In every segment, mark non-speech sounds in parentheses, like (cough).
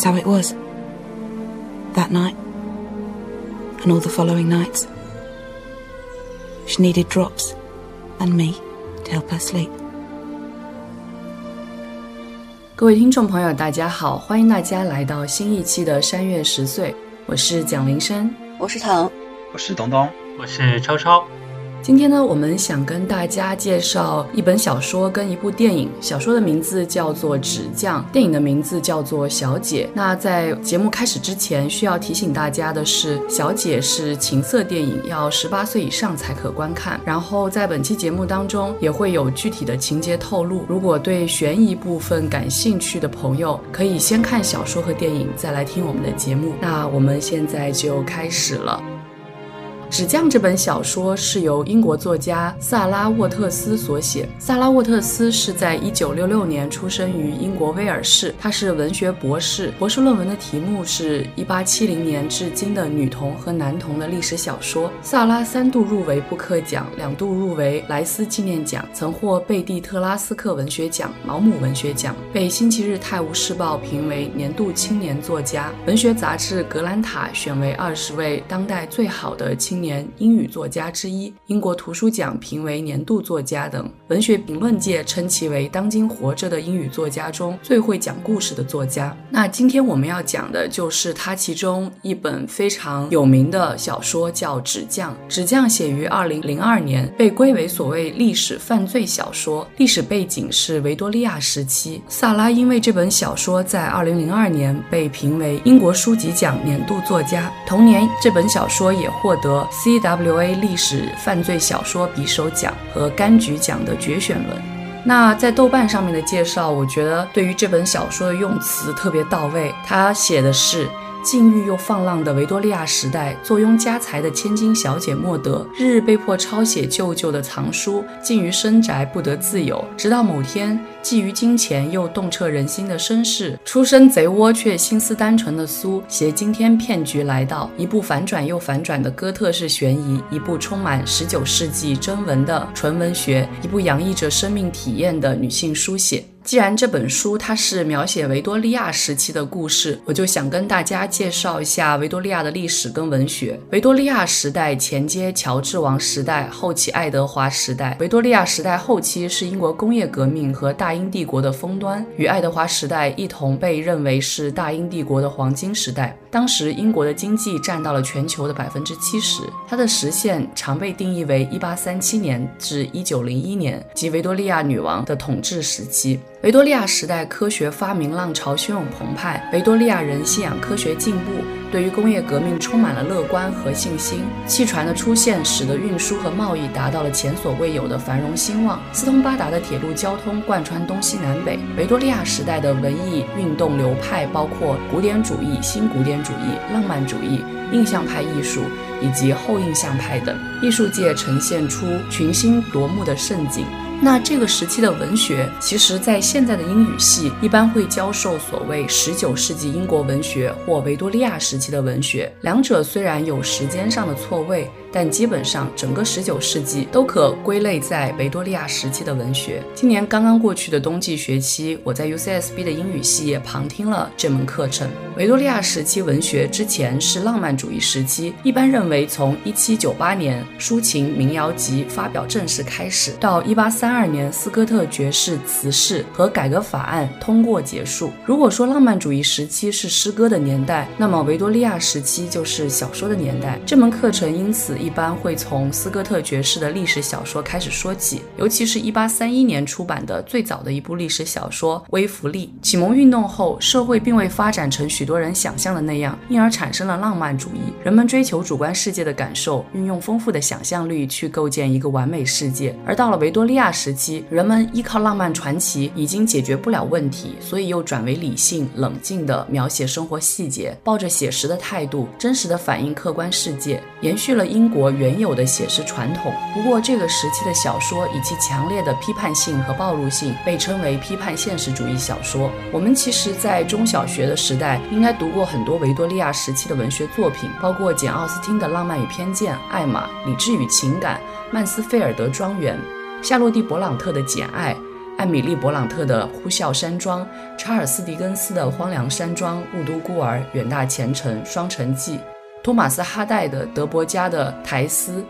That's how it was. That night. And all the following nights. She needed drops and me to help her sleep. 各位听众朋友，大家好，欢迎大家来到新一期的《山月十岁》，我是蒋林生，我是唐，我是东东，我是超超。 今天呢，我们想跟大家介绍一本小说跟一部电影。小说的名字叫做《纸匠》，电影的名字叫做《小姐》。那在节目开始之前，需要提醒大家的是，《小姐》是情色电影，要十八岁以上才可观看。然后在本期节目当中，也会有具体的情节透露。如果对悬疑部分感兴趣的朋友，可以先看小说和电影，再来听我们的节目。那我们现在就开始了。《纸匠》这本小说是由英国作家萨拉沃特斯所写。萨拉沃特斯是在一九六六年出生于英国威尔士，他是文学博士，博士论文的题目是一八七零年至今的女童和男童的历史小说。萨拉三度入围布克奖，两度入围莱斯纪念奖，曾获贝蒂特拉斯克文学奖、毛姆文学奖，被《星期日泰晤士报》评为年度青年作家，文学杂志《格兰塔》选为二十位当代最好的青。年英语作家之一，英国图书奖评为年度作家等，文学评论界称其为当今活着的英语作家中最会讲故事的作家。那今天我们要讲的就是他其中一本非常有名的小说，叫《纸匠》。《纸匠》写于二零零二年，被归为所谓历史犯罪小说，历史背景是维多利亚时期。萨拉因为这本小说在二零零二年被评为英国书籍奖年度作家，同年这本小说也获得。CWA 历史犯罪小说匕首奖和柑橘奖的决选轮。那在豆瓣上面的介绍，我觉得对于这本小说的用词特别到位。他写的是。禁欲又放浪的维多利亚时代，坐拥家财的千金小姐莫德，日日被迫抄写舅舅的藏书，禁于深宅不得自由。直到某天，觊觎金钱又洞彻人心的绅士，出身贼窝却心思单纯的苏，携惊天骗局来到。一部反转又反转的哥特式悬疑，一部充满十九世纪真文的纯文学，一部洋溢着生命体验的女性书写。既然这本书它是描写维多利亚时期的故事，我就想跟大家介绍一下维多利亚的历史跟文学。维多利亚时代前接乔治王时代，后期爱德华时代。维多利亚时代后期是英国工业革命和大英帝国的峰端，与爱德华时代一同被认为是大英帝国的黄金时代。当时英国的经济占到了全球的百分之七十，它的实现常被定义为一八三七年至一九零一年，即维多利亚女王的统治时期。维多利亚时代科学发明浪潮汹涌澎湃，维多利亚人信仰科学进步，对于工业革命充满了乐观和信心。汽船的出现使得运输和贸易达到了前所未有的繁荣兴旺，四通八达的铁路交通贯穿东西南北。维多利亚时代的文艺运动流派包括古典主义、新古典主义、浪漫主义、印象派艺术以及后印象派等，艺术界呈现出群星夺目的盛景。那这个时期的文学，其实，在现在的英语系一般会教授所谓十九世纪英国文学或维多利亚时期的文学，两者虽然有时间上的错位。但基本上，整个十九世纪都可归类在维多利亚时期的文学。今年刚刚过去的冬季学期，我在 UCSB 的英语系也旁听了这门课程。维多利亚时期文学之前是浪漫主义时期，一般认为从1798年抒情民谣集发表正式开始，到1832年斯科特爵士辞世和改革法案通过结束。如果说浪漫主义时期是诗歌的年代，那么维多利亚时期就是小说的年代。这门课程因此。一般会从斯科特爵士的历史小说开始说起，尤其是一八三一年出版的最早的一部历史小说《微弗利》。启蒙运动后，社会并未发展成许多人想象的那样，因而产生了浪漫主义。人们追求主观世界的感受，运用丰富的想象力去构建一个完美世界。而到了维多利亚时期，人们依靠浪漫传奇已经解决不了问题，所以又转为理性、冷静地描写生活细节，抱着写实的态度，真实的反映客观世界，延续了英。国原有的写实传统，不过这个时期的小说以其强烈的批判性和暴露性，被称为批判现实主义小说。我们其实，在中小学的时代，应该读过很多维多利亚时期的文学作品，包括简·奥斯汀的《浪漫与偏见》、艾玛、理智与情感、曼斯菲尔德庄园、夏洛蒂·勃朗特的《简爱》。艾米丽·勃朗特的《呼啸山庄》，查尔斯·狄更斯的《荒凉山庄》，《雾都孤儿》，《远大前程》，《双城记》，托马斯·哈代的德伯家的《苔丝》，《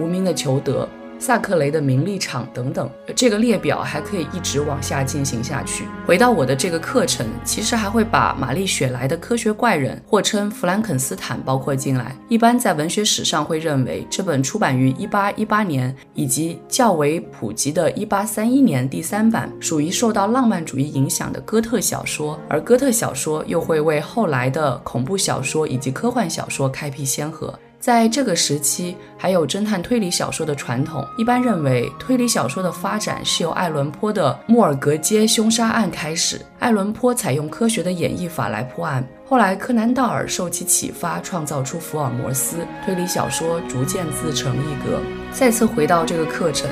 无名的裘德》。萨克雷的名利场等等，这个列表还可以一直往下进行下去。回到我的这个课程，其实还会把玛丽雪莱的《科学怪人》或称《弗兰肯斯坦》包括进来。一般在文学史上会认为，这本出版于1818年以及较为普及的1831年第三版，属于受到浪漫主义影响的哥特小说，而哥特小说又会为后来的恐怖小说以及科幻小说开辟先河。在这个时期，还有侦探推理小说的传统。一般认为，推理小说的发展是由爱伦坡的《莫尔格街凶杀案》开始。爱伦坡采用科学的演绎法来破案，后来柯南道尔受其启发，创造出福尔摩斯，推理小说逐渐自成一格。再次回到这个课程，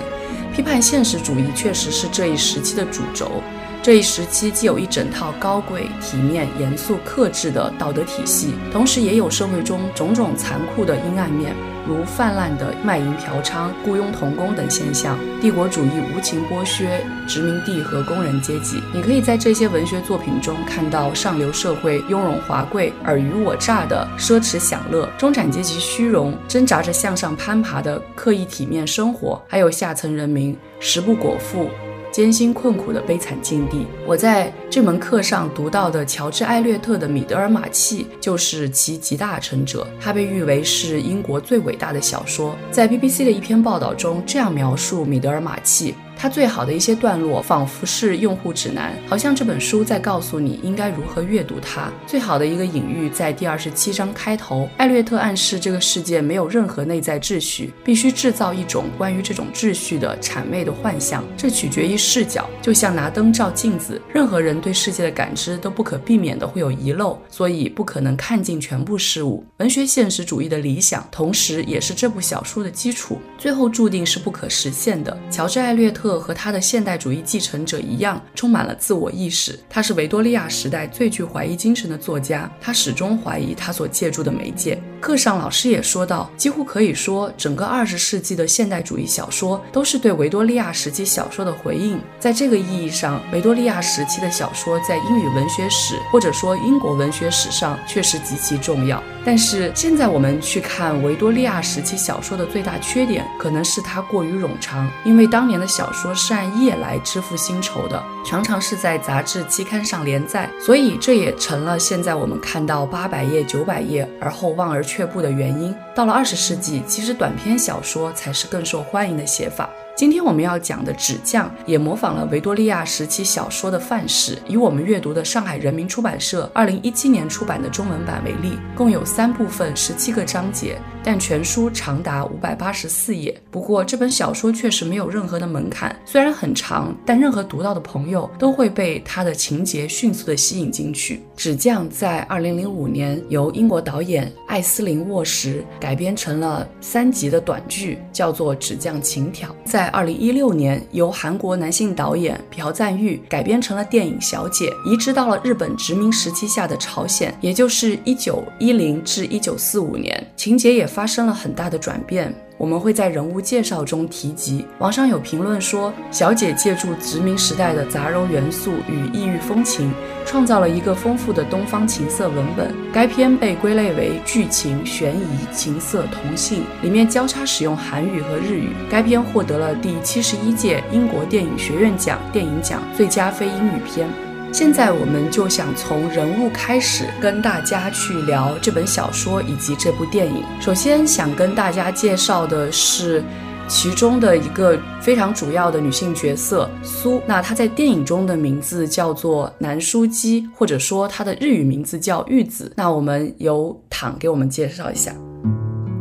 批判现实主义确实是这一时期的主轴。这一时期既有一整套高贵、体面、严肃、克制的道德体系，同时也有社会中种种残酷的阴暗面，如泛滥的卖淫嫖娼、雇佣童工等现象，帝国主义无情剥削殖民地和工人阶级。你可以在这些文学作品中看到上流社会雍容华贵、尔虞我诈的奢侈享乐，中产阶级虚荣、挣扎着向上攀爬的刻意体面生活，还有下层人民食不果腹。艰辛困苦的悲惨境地。我在这门课上读到的乔治·艾略特的《米德尔马契》就是其集大成者，他被誉为是英国最伟大的小说。在 BBC 的一篇报道中，这样描述《米德尔马契》。它最好的一些段落，仿佛是用户指南，好像这本书在告诉你应该如何阅读它。最好的一个隐喻在第二十七章开头，艾略特暗示这个世界没有任何内在秩序，必须制造一种关于这种秩序的谄媚的幻象。这取决于视角，就像拿灯照镜子，任何人对世界的感知都不可避免的会有遗漏，所以不可能看尽全部事物。文学现实主义的理想，同时也是这部小说的基础，最后注定是不可实现的。乔治·艾略特。和他的现代主义继承者一样，充满了自我意识。他是维多利亚时代最具怀疑精神的作家，他始终怀疑他所借助的媒介。课上老师也说到，几乎可以说，整个二十世纪的现代主义小说都是对维多利亚时期小说的回应。在这个意义上，维多利亚时期的小说在英语文学史或者说英国文学史上确实极其重要。但是现在我们去看维多利亚时期小说的最大缺点，可能是它过于冗长，因为当年的小说说是按页来支付薪酬的，常常是在杂志期刊上连载，所以这也成了现在我们看到八百页、九百页而后望而却步的原因。到了二十世纪，其实短篇小说才是更受欢迎的写法。今天我们要讲的《纸匠》也模仿了维多利亚时期小说的范式。以我们阅读的上海人民出版社二零一七年出版的中文版为例，共有三部分，十七个章节，但全书长达五百八十四页。不过这本小说确实没有任何的门槛，虽然很长，但任何读到的朋友都会被它的情节迅速的吸引进去。《纸匠》在二零零五年由英国导演艾斯林沃什改编成了三集的短剧，叫做《纸匠情挑》。在在二零一六年，由韩国男性导演朴赞玉改编成了电影《小姐》，移植到了日本殖民时期下的朝鲜，也就是一九一零至一九四五年，情节也发生了很大的转变。我们会在人物介绍中提及。网上有评论说，小姐借助殖民时代的杂糅元素与异域风情，创造了一个丰富的东方情色文本。该片被归类为剧情、悬疑、情色、同性，里面交叉使用韩语和日语。该片获得了第七十一届英国电影学院奖电影奖最佳非英语片。现在我们就想从人物开始跟大家去聊这本小说以及这部电影。首先想跟大家介绍的是其中的一个非常主要的女性角色苏。那她在电影中的名字叫做南书姬，或者说她的日语名字叫玉子。那我们由躺给我们介绍一下。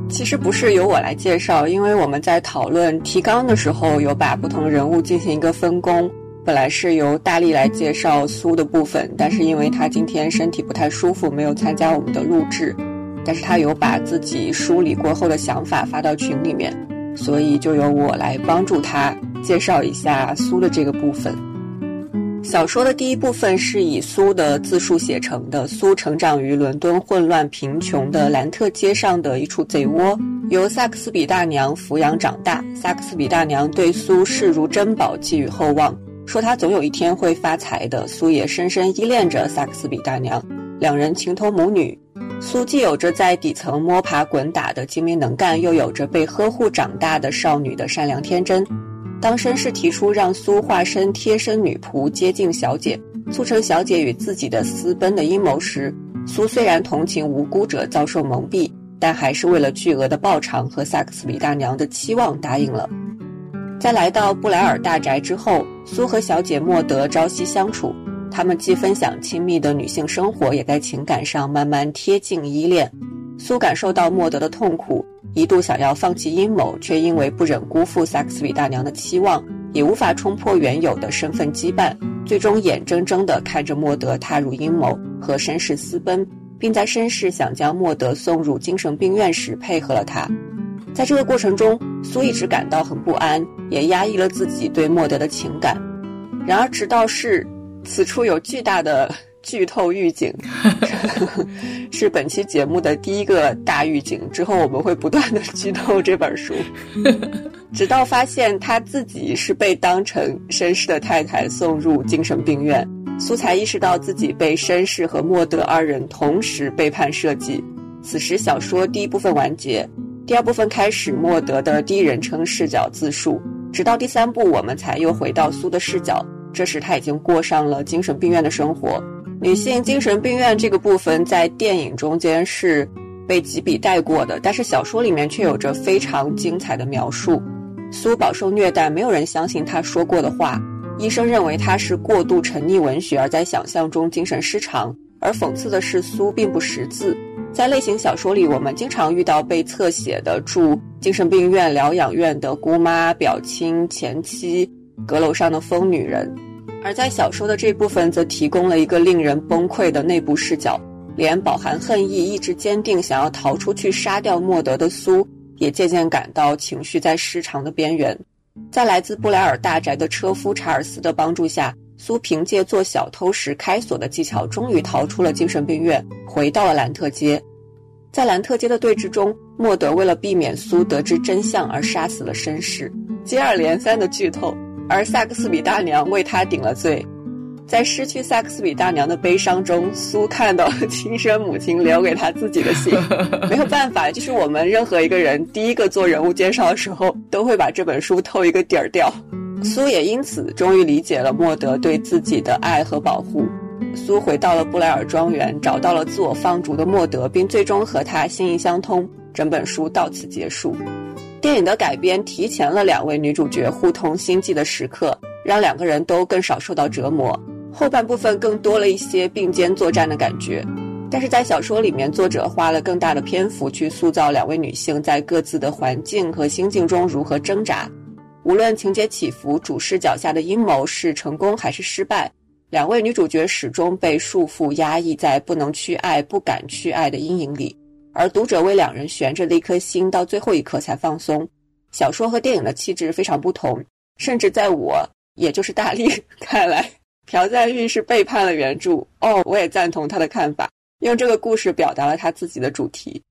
其实不是由我来介绍，因为我们在讨论提纲的时候有把不同人物进行一个分工。本来是由大力来介绍苏的部分，但是因为他今天身体不太舒服，没有参加我们的录制。但是他有把自己梳理过后的想法发到群里面，所以就由我来帮助他介绍一下苏的这个部分。小说的第一部分是以苏的自述写成的。苏成长于伦敦混乱贫穷的兰特街上的一处贼窝，由萨克斯比大娘抚养长大。萨克斯比大娘对苏视如珍宝，寄予厚望。说他总有一天会发财的。苏也深深依恋着萨克斯比大娘，两人情同母女。苏既有着在底层摸爬滚打的精明能干，又有着被呵护长大的少女的善良天真。当绅士提出让苏化身贴身女仆接近小姐，促成小姐与自己的私奔的阴谋时，苏虽然同情无辜者遭受蒙蔽，但还是为了巨额的报偿和萨克斯比大娘的期望答应了。在来到布莱尔大宅之后，苏和小姐莫德朝夕相处。他们既分享亲密的女性生活，也在情感上慢慢贴近依恋。苏感受到莫德的痛苦，一度想要放弃阴谋，却因为不忍辜负萨克斯比大娘的期望，也无法冲破原有的身份羁绊，最终眼睁睁地看着莫德踏入阴谋和绅士私奔，并在绅士想将莫德送入精神病院时配合了他。在这个过程中，苏一直感到很不安，也压抑了自己对莫德的情感。然而，直到是。此处有巨大的剧透预警，(laughs) 是本期节目的第一个大预警。之后我们会不断的剧透这本书，(laughs) 直到发现他自己是被当成绅士的太太送入精神病院，苏才意识到自己被绅士和莫德二人同时背叛设计。此时小说第一部分完结，第二部分开始莫德的第一人称视角自述，直到第三部我们才又回到苏的视角。这时他已经过上了精神病院的生活。女性精神病院这个部分在电影中间是被几笔带过的，但是小说里面却有着非常精彩的描述。苏饱受虐待，没有人相信他说过的话。医生认为他是过度沉溺文学，而在想象中精神失常。而讽刺的是，苏并不识字。在类型小说里，我们经常遇到被侧写的住精神病院疗养院的姑妈、表亲、前妻。阁楼上的疯女人，而在小说的这部分则提供了一个令人崩溃的内部视角。连饱含恨意、意志坚定、想要逃出去杀掉莫德的苏，也渐渐感到情绪在失常的边缘。在来自布莱尔大宅的车夫查尔斯的帮助下，苏凭借做小偷时开锁的技巧，终于逃出了精神病院，回到了兰特街。在兰特街的对峙中，莫德为了避免苏得知真相而杀死了绅士。接二连三的剧透。而萨克斯比大娘为他顶了罪，在失去萨克斯比大娘的悲伤中，苏看到了亲生母亲留给他自己的信。(laughs) 没有办法，就是我们任何一个人第一个做人物介绍的时候，都会把这本书透一个底儿掉。苏也因此终于理解了莫德对自己的爱和保护。苏回到了布莱尔庄园，找到了自我放逐的莫德，并最终和他心意相通。整本书到此结束。电影的改编提前了两位女主角互通心迹的时刻，让两个人都更少受到折磨。后半部分更多了一些并肩作战的感觉，但是在小说里面，作者花了更大的篇幅去塑造两位女性在各自的环境和心境中如何挣扎。无论情节起伏，主视角下的阴谋是成功还是失败，两位女主角始终被束缚、压抑在不能去爱、不敢去爱的阴影里。而读者为两人悬着的一颗心，到最后一刻才放松。小说和电影的气质非常不同，甚至在我，也就是大力 (laughs) 看来，朴赞玉是背叛了原著。哦，我也赞同他的看法，用这个故事表达了他自己的主题。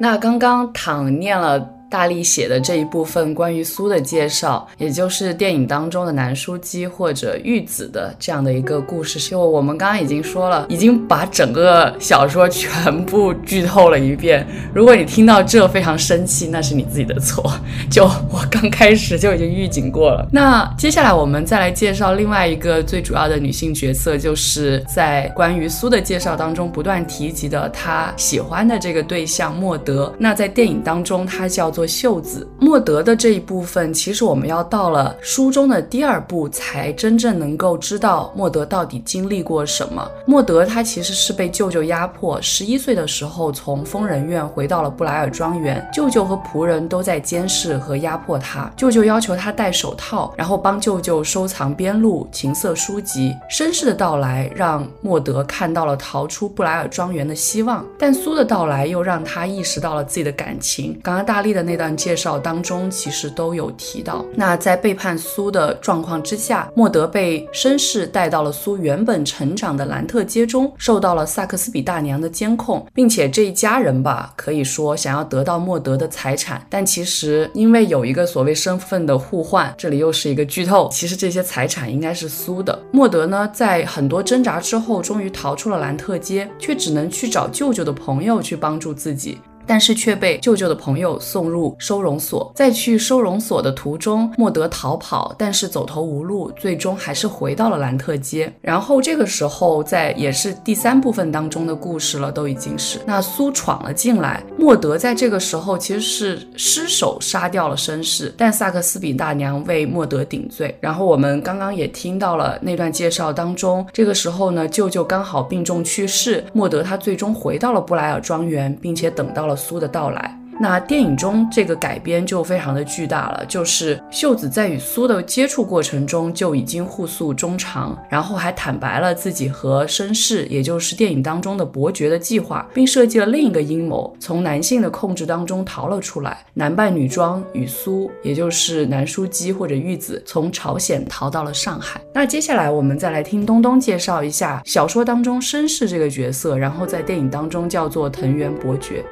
那刚刚躺念了。大力写的这一部分关于苏的介绍，也就是电影当中的南书姬或者玉子的这样的一个故事，就我们刚刚已经说了，已经把整个小说全部剧透了一遍。如果你听到这非常生气，那是你自己的错。就我刚开始就已经预警过了。那接下来我们再来介绍另外一个最主要的女性角色，就是在关于苏的介绍当中不断提及的她喜欢的这个对象莫德。那在电影当中，她叫。做袖子莫德的这一部分，其实我们要到了书中的第二部，才真正能够知道莫德到底经历过什么。莫德他其实是被舅舅压迫，十一岁的时候从疯人院回到了布莱尔庄园，舅舅和仆人都在监视和压迫他。舅舅要求他戴手套，然后帮舅舅收藏边路情色书籍。绅士的到来让莫德看到了逃出布莱尔庄园的希望，但苏的到来又让他意识到了自己的感情。刚刚大力的。那段介绍当中，其实都有提到。那在背叛苏的状况之下，莫德被绅士带到了苏原本成长的兰特街中，受到了萨克斯比大娘的监控，并且这一家人吧，可以说想要得到莫德的财产，但其实因为有一个所谓身份的互换，这里又是一个剧透，其实这些财产应该是苏的。莫德呢，在很多挣扎之后，终于逃出了兰特街，却只能去找舅舅的朋友去帮助自己。但是却被舅舅的朋友送入收容所，在去收容所的途中，莫德逃跑，但是走投无路，最终还是回到了兰特街。然后这个时候，在也是第三部分当中的故事了，都已经是那苏闯了进来，莫德在这个时候其实是失手杀掉了绅士，但萨克斯比大娘为莫德顶罪。然后我们刚刚也听到了那段介绍当中，这个时候呢，舅舅刚好病重去世，莫德他最终回到了布莱尔庄园，并且等到了。苏的到来。那电影中这个改编就非常的巨大了，就是秀子在与苏的接触过程中就已经互诉衷肠，然后还坦白了自己和绅士，也就是电影当中的伯爵的计划，并设计了另一个阴谋，从男性的控制当中逃了出来，男扮女装与苏，也就是南书姬或者玉子，从朝鲜逃到了上海。那接下来我们再来听东东介绍一下小说当中绅士这个角色，然后在电影当中叫做藤原伯爵。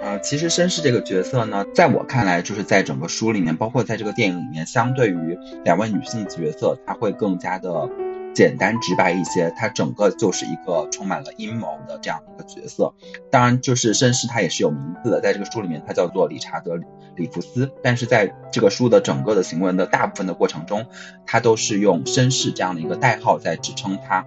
呃，其实绅士这个角色呢，在我看来，就是在整个书里面，包括在这个电影里面，相对于两位女性角色，她会更加的简单直白一些。她整个就是一个充满了阴谋的这样一个角色。当然，就是绅士他也是有名字的，在这个书里面，他叫做理查德·里弗斯。但是在这个书的整个的行文的大部分的过程中，他都是用绅士这样的一个代号在支撑他。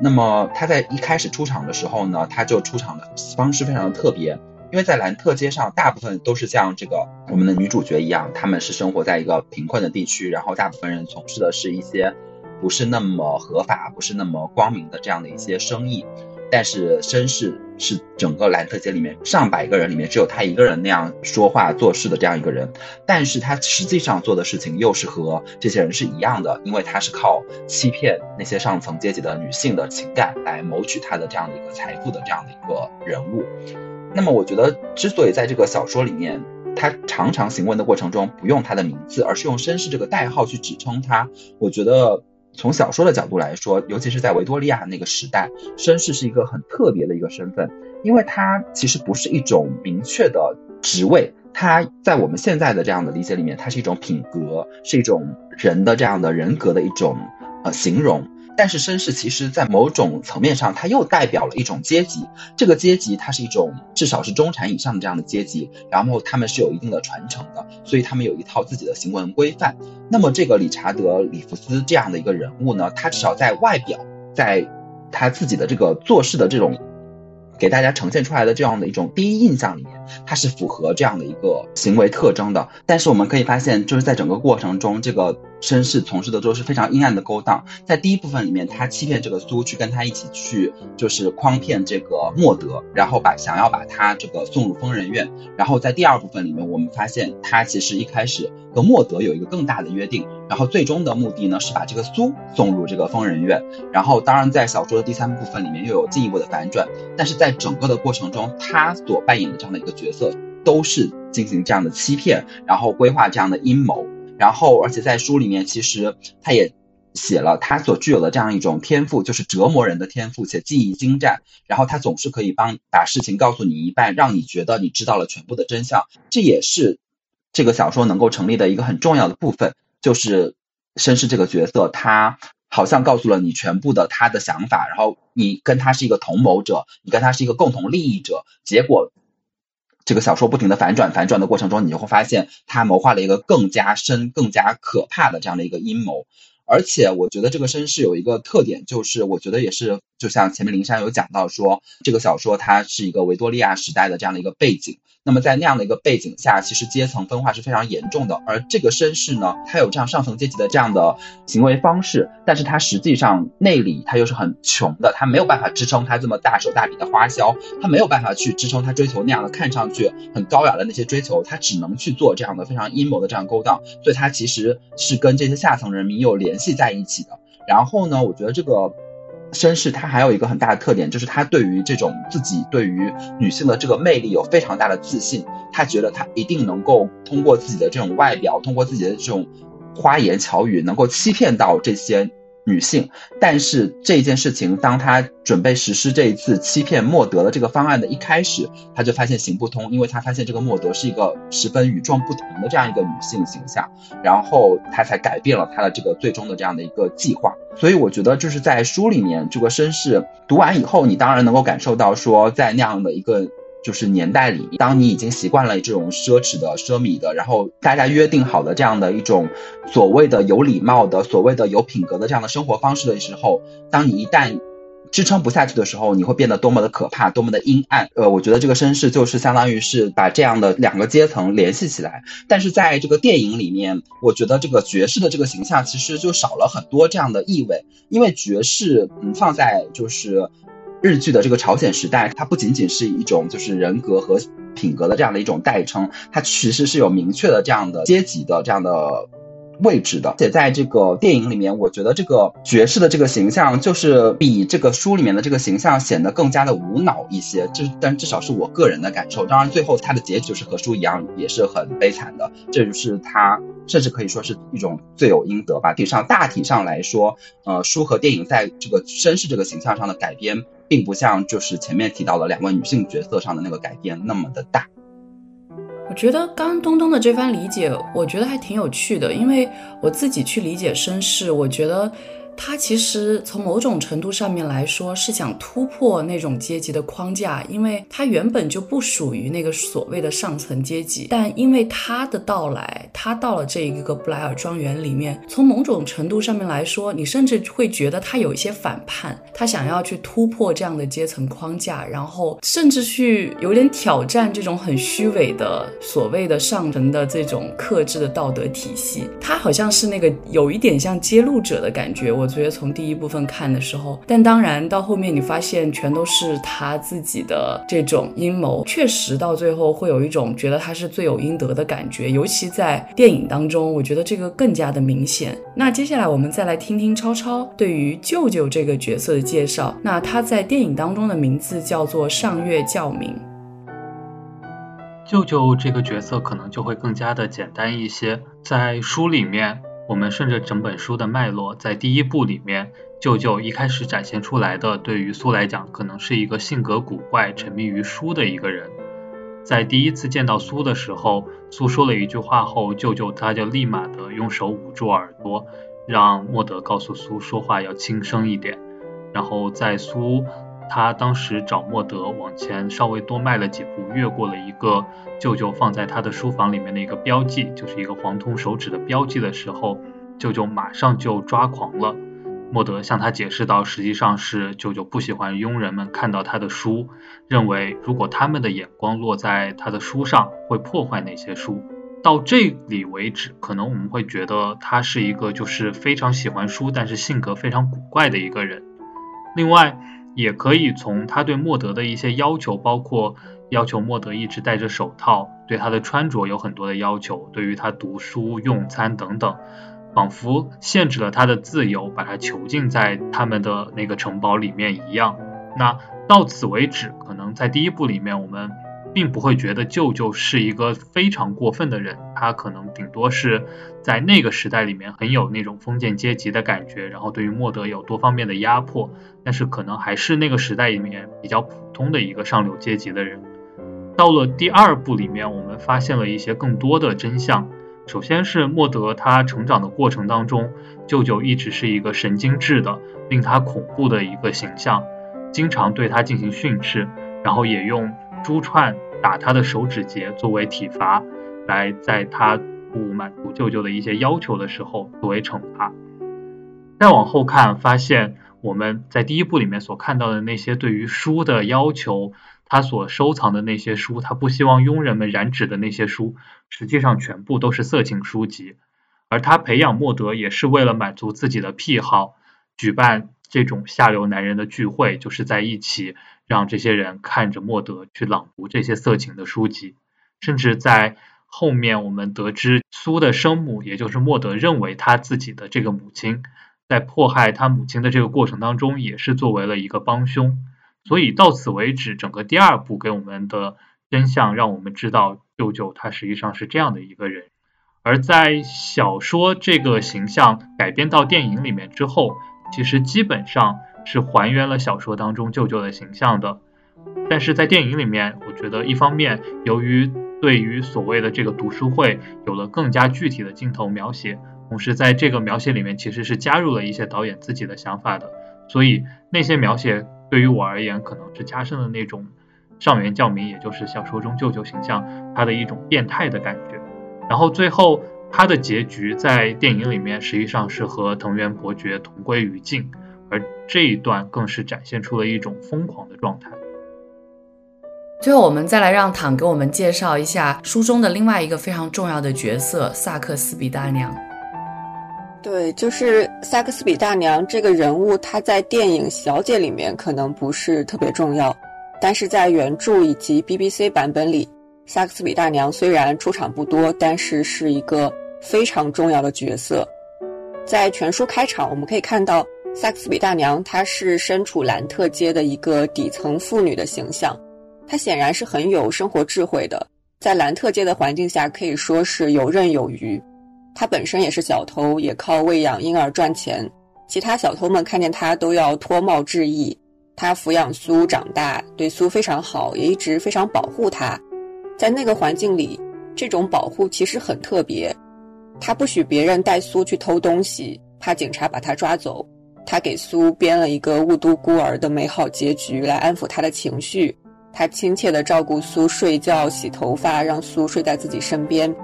那么他在一开始出场的时候呢，他就出场的方式非常的特别。因为在兰特街上，大部分都是像这个我们的女主角一样，他们是生活在一个贫困的地区，然后大部分人从事的是一些不是那么合法、不是那么光明的这样的一些生意。但是绅士是整个兰特街里面上百个人里面只有他一个人那样说话做事的这样一个人，但是他实际上做的事情又是和这些人是一样的，因为他是靠欺骗那些上层阶级的女性的情感来谋取他的这样的一个财富的这样的一个人物。那么，我觉得之所以在这个小说里面，他常常行文的过程中不用他的名字，而是用绅士这个代号去指称他，我觉得从小说的角度来说，尤其是在维多利亚那个时代，绅士是一个很特别的一个身份，因为他其实不是一种明确的职位，他在我们现在的这样的理解里面，它是一种品格，是一种人的这样的人格的一种呃形容。但是绅士其实，在某种层面上，它又代表了一种阶级。这个阶级，它是一种至少是中产以上的这样的阶级，然后他们是有一定的传承的，所以他们有一套自己的行文规范。那么，这个理查德·里弗斯这样的一个人物呢，他至少在外表，在他自己的这个做事的这种。给大家呈现出来的这样的一种第一印象里面，它是符合这样的一个行为特征的。但是我们可以发现，就是在整个过程中，这个绅士从事的都是非常阴暗的勾当。在第一部分里面，他欺骗这个苏去跟他一起去，就是诓骗这个莫德，然后把想要把他这个送入疯人院。然后在第二部分里面，我们发现他其实一开始和莫德有一个更大的约定。然后最终的目的呢，是把这个苏送入这个疯人院。然后当然在小说的第三部分里面又有进一步的反转，但是在整个的过程中，他所扮演的这样的一个角色，都是进行这样的欺骗，然后规划这样的阴谋。然后而且在书里面，其实他也写了他所具有的这样一种天赋，就是折磨人的天赋，且技艺精湛。然后他总是可以帮把事情告诉你一半，让你觉得你知道了全部的真相。这也是这个小说能够成立的一个很重要的部分。就是绅士这个角色，他好像告诉了你全部的他的想法，然后你跟他是一个同谋者，你跟他是一个共同利益者。结果，这个小说不停的反转，反转的过程中，你就会发现他谋划了一个更加深、更加可怕的这样的一个阴谋。而且，我觉得这个绅士有一个特点，就是我觉得也是，就像前面林珊有讲到说，这个小说它是一个维多利亚时代的这样的一个背景。那么在那样的一个背景下，其实阶层分化是非常严重的。而这个绅士呢，他有这样上层阶级的这样的行为方式，但是他实际上内里他又是很穷的，他没有办法支撑他这么大手大笔的花销，他没有办法去支撑他追求那样的看上去很高雅的那些追求，他只能去做这样的非常阴谋的这样勾当。所以他其实是跟这些下层人民有联系在一起的。然后呢，我觉得这个绅士他还有一个很大的特点，就是他对于这种自己对于女性的这个魅力有非常大的自信，他觉得他一定能够通过自己的这种外表，通过自己的这种花言巧语，能够欺骗到这些。女性，但是这件事情，当他准备实施这一次欺骗莫德的这个方案的一开始，他就发现行不通，因为他发现这个莫德是一个十分与众不同的这样一个女性形象，然后他才改变了他的这个最终的这样的一个计划。所以我觉得就是在书里面这个绅士读完以后，你当然能够感受到说，在那样的一个。就是年代里，当你已经习惯了这种奢侈的、奢靡的，然后大家约定好的这样的一种所谓的有礼貌的、所谓的有品格的这样的生活方式的时候，当你一旦支撑不下去的时候，你会变得多么的可怕，多么的阴暗。呃，我觉得这个绅士就是相当于是把这样的两个阶层联系起来。但是在这个电影里面，我觉得这个爵士的这个形象其实就少了很多这样的意味，因为爵士，嗯，放在就是。日剧的这个朝鲜时代，它不仅仅是一种就是人格和品格的这样的一种代称，它其实是有明确的这样的阶级的这样的位置的。而且在这个电影里面，我觉得这个爵士的这个形象就是比这个书里面的这个形象显得更加的无脑一些。就但至少是我个人的感受。当然，最后他的结局是和书一样，也是很悲惨的。这就是他甚至可以说是一种罪有应得吧。体上大体上来说，呃，书和电影在这个绅士这个形象上的改编。并不像就是前面提到的两位女性角色上的那个改变那么的大。我觉得刚东东的这番理解，我觉得还挺有趣的，因为我自己去理解绅士，我觉得。他其实从某种程度上面来说是想突破那种阶级的框架，因为他原本就不属于那个所谓的上层阶级。但因为他的到来，他到了这一个布莱尔庄园里面，从某种程度上面来说，你甚至会觉得他有一些反叛，他想要去突破这样的阶层框架，然后甚至去有点挑战这种很虚伪的所谓的上层的这种克制的道德体系。他好像是那个有一点像揭露者的感觉，我。觉得从第一部分看的时候，但当然到后面你发现全都是他自己的这种阴谋，确实到最后会有一种觉得他是罪有应得的感觉，尤其在电影当中，我觉得这个更加的明显。那接下来我们再来听听超超对于舅舅这个角色的介绍。那他在电影当中的名字叫做上月教明。舅舅这个角色可能就会更加的简单一些，在书里面。我们顺着整本书的脉络，在第一部里面，舅舅一开始展现出来的，对于苏来讲，可能是一个性格古怪、沉迷于书的一个人。在第一次见到苏的时候，苏说了一句话后，舅舅他就立马的用手捂住耳朵，让莫德告诉苏说话要轻声一点。然后在苏。他当时找莫德往前稍微多迈了几步，越过了一个舅舅放在他的书房里面的一个标记，就是一个黄铜手指的标记的时候，舅舅马上就抓狂了。莫德向他解释到，实际上是舅舅不喜欢佣人们看到他的书，认为如果他们的眼光落在他的书上，会破坏那些书。到这里为止，可能我们会觉得他是一个就是非常喜欢书，但是性格非常古怪的一个人。另外。也可以从他对莫德的一些要求，包括要求莫德一直戴着手套，对他的穿着有很多的要求，对于他读书、用餐等等，仿佛限制了他的自由，把他囚禁在他们的那个城堡里面一样。那到此为止，可能在第一部里面我们。并不会觉得舅舅是一个非常过分的人，他可能顶多是在那个时代里面很有那种封建阶级的感觉，然后对于莫德有多方面的压迫，但是可能还是那个时代里面比较普通的一个上流阶级的人。到了第二部里面，我们发现了一些更多的真相。首先是莫德他成长的过程当中，舅舅一直是一个神经质的、令他恐怖的一个形象，经常对他进行训斥，然后也用。珠串打他的手指节作为体罚，来在他不满足舅舅的一些要求的时候作为惩罚。再往后看，发现我们在第一部里面所看到的那些对于书的要求，他所收藏的那些书，他不希望佣人们染指的那些书，实际上全部都是色情书籍。而他培养莫德也是为了满足自己的癖好，举办这种下流男人的聚会，就是在一起。让这些人看着莫德去朗读这些色情的书籍，甚至在后面我们得知苏的生母，也就是莫德认为他自己的这个母亲，在迫害他母亲的这个过程当中，也是作为了一个帮凶。所以到此为止，整个第二部给我们的真相，让我们知道舅舅他实际上是这样的一个人。而在小说这个形象改编到电影里面之后，其实基本上是还原了小说当中舅舅的形象的。但是在电影里面，我觉得一方面由于对于所谓的这个读书会有了更加具体的镜头描写，同时在这个描写里面其实是加入了一些导演自己的想法的，所以那些描写对于我而言可能是加深了那种上元教民，也就是小说中舅舅形象他的一种变态的感觉。然后最后他的结局在电影里面实际上是和藤原伯爵同归于尽，这一段更是展现出了一种疯狂的状态。最后，我们再来让躺给我们介绍一下书中的另外一个非常重要的角色——萨克斯比大娘。对，就是萨克斯比大娘这个人物，她在电影《小姐》里面可能不是特别重要，但是在原著以及 BBC 版本里，萨克斯比大娘虽然出场不多，但是是一个非常重要的角色。在全书开场，我们可以看到萨克斯比大娘，她是身处兰特街的一个底层妇女的形象。她显然是很有生活智慧的，在兰特街的环境下可以说是游刃有余。她本身也是小偷，也靠喂养婴儿赚钱。其他小偷们看见她都要脱帽致意。他抚养苏长大，对苏非常好，也一直非常保护她。在那个环境里，这种保护其实很特别。他不许别人带苏去偷东西，怕警察把他抓走。他给苏编了一个雾都孤儿的美好结局，来安抚他的情绪。他亲切地照顾苏睡觉、洗头发，让苏睡在自己身边，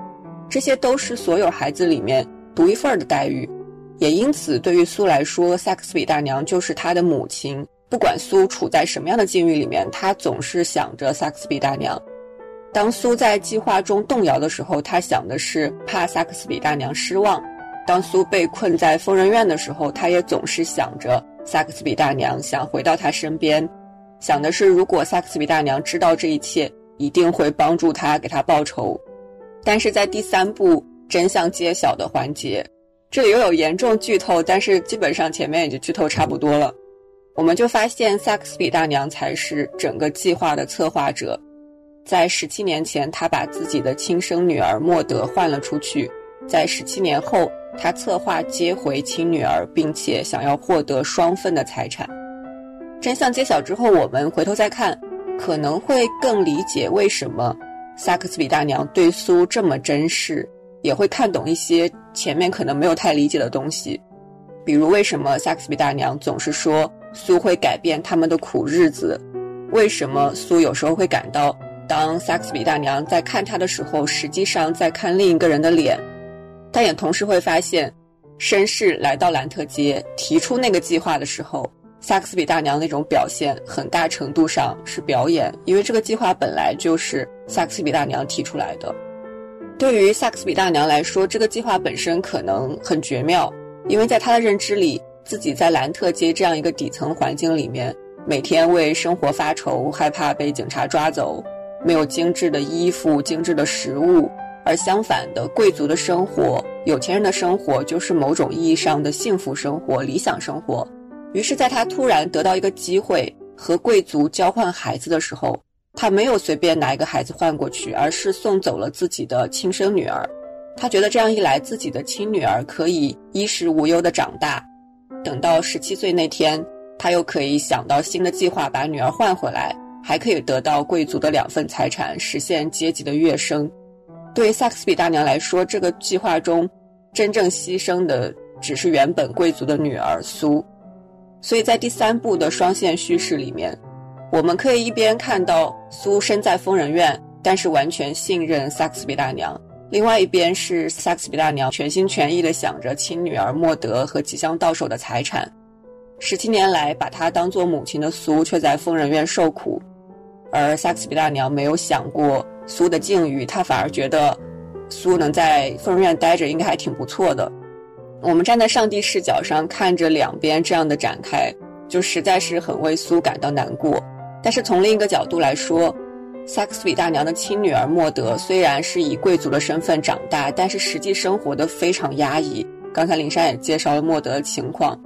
这些都是所有孩子里面独一份的待遇。也因此，对于苏来说，萨克斯比大娘就是他的母亲。不管苏处在什么样的境遇里面，他总是想着萨克斯比大娘。当苏在计划中动摇的时候，他想的是怕萨克斯比大娘失望；当苏被困在疯人院的时候，他也总是想着萨克斯比大娘，想回到他身边。想的是，如果萨克斯比大娘知道这一切，一定会帮助他，给他报仇。但是在第三部真相揭晓的环节，这里又有严重剧透，但是基本上前面已经剧透差不多了。我们就发现萨克斯比大娘才是整个计划的策划者。在十七年前，他把自己的亲生女儿莫德换了出去；在十七年后，他策划接回亲女儿，并且想要获得双份的财产。真相揭晓之后，我们回头再看，可能会更理解为什么萨克斯比大娘对苏这么珍视，也会看懂一些前面可能没有太理解的东西，比如为什么萨克斯比大娘总是说苏会改变他们的苦日子，为什么苏有时候会感到当萨克斯比大娘在看他的时候，实际上在看另一个人的脸，但也同时会发现，绅士来到兰特街提出那个计划的时候。萨克斯比大娘那种表现，很大程度上是表演，因为这个计划本来就是萨克斯比大娘提出来的。对于萨克斯比大娘来说，这个计划本身可能很绝妙，因为在她的认知里，自己在兰特街这样一个底层环境里面，每天为生活发愁，害怕被警察抓走，没有精致的衣服、精致的食物，而相反的，贵族的生活、有钱人的生活，就是某种意义上的幸福生活、理想生活。于是，在他突然得到一个机会和贵族交换孩子的时候，他没有随便拿一个孩子换过去，而是送走了自己的亲生女儿。他觉得这样一来，自己的亲女儿可以衣食无忧的长大，等到十七岁那天，他又可以想到新的计划，把女儿换回来，还可以得到贵族的两份财产，实现阶级的跃升。对萨克斯比大娘来说，这个计划中真正牺牲的只是原本贵族的女儿苏。所以在第三部的双线叙事里面，我们可以一边看到苏身在疯人院，但是完全信任萨克斯比大娘；另外一边是萨克斯比大娘全心全意地想着亲女儿莫德和即将到手的财产。十七年来把她当做母亲的苏却在疯人院受苦，而萨克斯比大娘没有想过苏的境遇，他反而觉得苏能在疯人院待着应该还挺不错的。我们站在上帝视角上看着两边这样的展开，就实在是很为苏感到难过。但是从另一个角度来说，萨克斯比大娘的亲女儿莫德虽然是以贵族的身份长大，但是实际生活的非常压抑，刚才林珊也介绍了莫德的情况。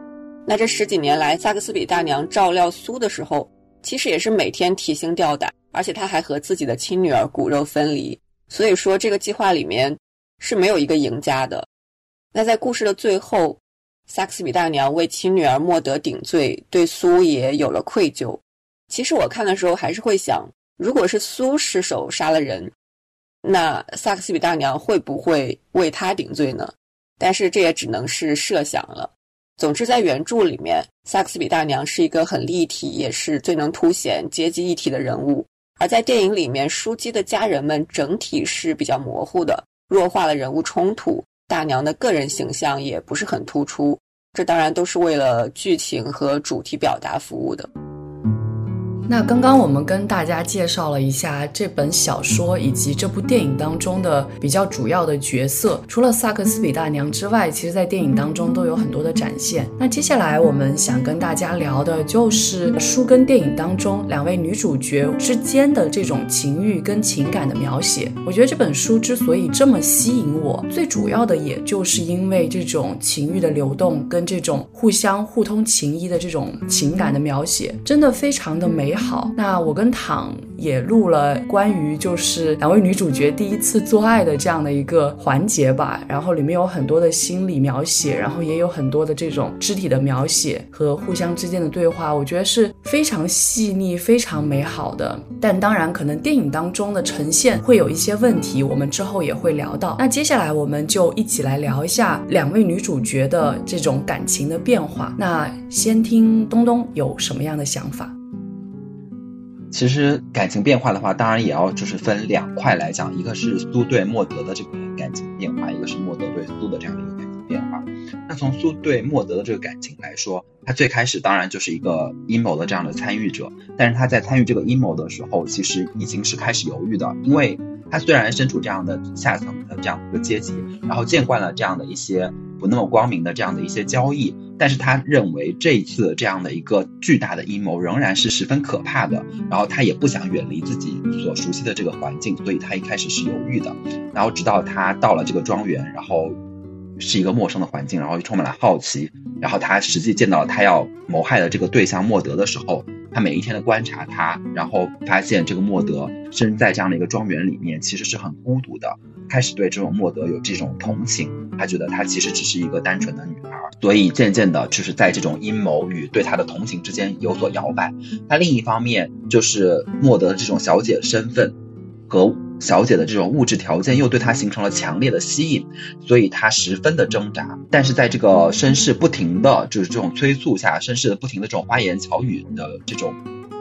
那这十几年来，萨克斯比大娘照料苏的时候，其实也是每天提心吊胆，而且他还和自己的亲女儿骨肉分离。所以说，这个计划里面是没有一个赢家的。那在故事的最后，萨克斯比大娘为亲女儿莫德顶罪，对苏也有了愧疚。其实我看的时候还是会想，如果是苏失手杀了人，那萨克斯比大娘会不会为他顶罪呢？但是这也只能是设想了。总之，在原著里面，萨克斯比大娘是一个很立体，也是最能凸显阶级议题的人物；而在电影里面，书姬的家人们整体是比较模糊的，弱化了人物冲突，大娘的个人形象也不是很突出。这当然都是为了剧情和主题表达服务的。那刚刚我们跟大家介绍了一下这本小说以及这部电影当中的比较主要的角色，除了萨克斯比大娘之外，其实在电影当中都有很多的展现。那接下来我们想跟大家聊的就是书跟电影当中两位女主角之间的这种情欲跟情感的描写。我觉得这本书之所以这么吸引我，最主要的也就是因为这种情欲的流动跟这种互相互通情谊的这种情感的描写，真的非常的美好。好，那我跟躺也录了关于就是两位女主角第一次做爱的这样的一个环节吧，然后里面有很多的心理描写，然后也有很多的这种肢体的描写和互相之间的对话，我觉得是非常细腻、非常美好的。但当然，可能电影当中的呈现会有一些问题，我们之后也会聊到。那接下来我们就一起来聊一下两位女主角的这种感情的变化。那先听东东有什么样的想法？其实感情变化的话，当然也要就是分两块来讲，一个是苏对莫德的这个感情变化，一个是莫德对苏的这样。那从苏对莫德的这个感情来说，他最开始当然就是一个阴谋的这样的参与者，但是他在参与这个阴谋的时候，其实已经是开始犹豫的，因为他虽然身处这样的下层的这样一个阶级，然后见惯了这样的一些不那么光明的这样的一些交易。但是他认为这一次这样的一个巨大的阴谋仍然是十分可怕的，然后他也不想远离自己所熟悉的这个环境，所以他一开始是犹豫的。然后直到他到了这个庄园，然后是一个陌生的环境，然后又充满了好奇，然后他实际见到他要谋害的这个对象莫德的时候，他每一天的观察他，然后发现这个莫德身在这样的一个庄园里面，其实是很孤独的。开始对这种莫德有这种同情，他觉得她其实只是一个单纯的女孩，所以渐渐的，就是在这种阴谋与对她的同情之间有所摇摆。那另一方面，就是莫德的这种小姐身份和小姐的这种物质条件又对她形成了强烈的吸引，所以她十分的挣扎。但是在这个绅士不停的就是这种催促下，绅士的不停的这种花言巧语的这种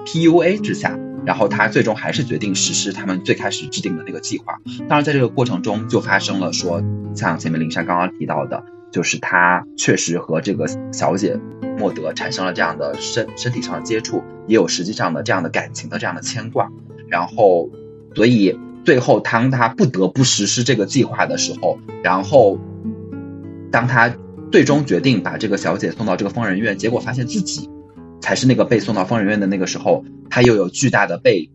PUA 之下。然后他最终还是决定实施他们最开始制定的那个计划。当然，在这个过程中就发生了说，像前面林珊刚刚提到的，就是他确实和这个小姐莫德产生了这样的身身体上的接触，也有实际上的这样的感情的这样的牵挂。然后，所以最后当他不得不实施这个计划的时候，然后当他最终决定把这个小姐送到这个疯人院，结果发现自己。才是那个被送到疯人院的那个时候，他又有巨大的被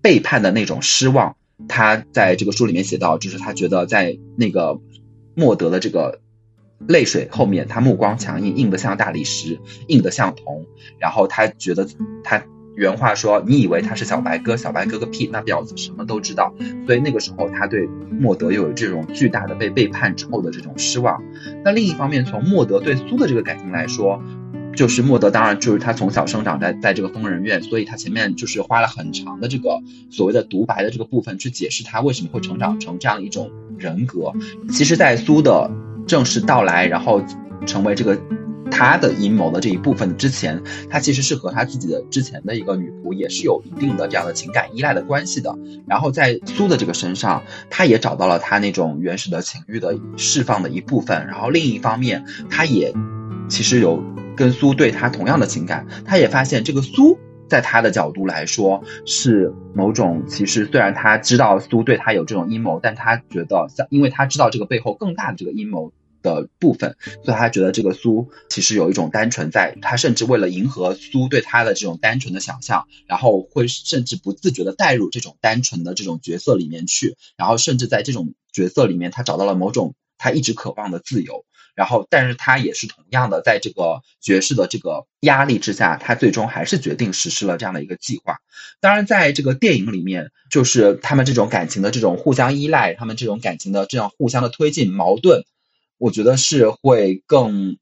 背叛的那种失望。他在这个书里面写到，就是他觉得在那个莫德的这个泪水后面，他目光强硬，硬得像大理石，硬得像铜。然后他觉得他原话说：“你以为他是小白鸽？小白鸽个屁！那婊子什么都知道。”所以那个时候，他对莫德又有这种巨大的被背叛之后的这种失望。那另一方面，从莫德对苏的这个感情来说，就是莫德，当然就是他从小生长在在这个疯人院，所以他前面就是花了很长的这个所谓的独白的这个部分去解释他为什么会成长成这样一种人格。其实，在苏的正式到来，然后成为这个他的阴谋的这一部分之前，他其实是和他自己的之前的一个女仆也是有一定的这样的情感依赖的关系的。然后在苏的这个身上，他也找到了他那种原始的情欲的释放的一部分。然后另一方面，他也其实有。跟苏对他同样的情感，他也发现这个苏在他的角度来说是某种，其实虽然他知道苏对他有这种阴谋，但他觉得像，因为他知道这个背后更大的这个阴谋的部分，所以他觉得这个苏其实有一种单纯，在他甚至为了迎合苏对他的这种单纯的想象，然后会甚至不自觉的带入这种单纯的这种角色里面去，然后甚至在这种角色里面，他找到了某种他一直渴望的自由。然后，但是他也是同样的，在这个爵士的这个压力之下，他最终还是决定实施了这样的一个计划。当然，在这个电影里面，就是他们这种感情的这种互相依赖，他们这种感情的这样互相的推进，矛盾，我觉得是会更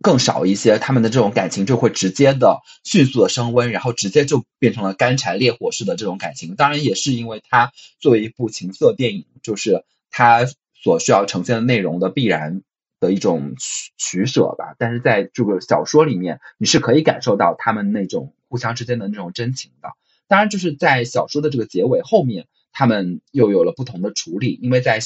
更少一些。他们的这种感情就会直接的迅速的升温，然后直接就变成了干柴烈火式的这种感情。当然，也是因为它作为一部情色电影，就是它所需要呈现的内容的必然。的一种取取舍吧，但是在这个小说里面，你是可以感受到他们那种互相之间的那种真情的。当然，就是在小说的这个结尾后面，他们又有了不同的处理，因为在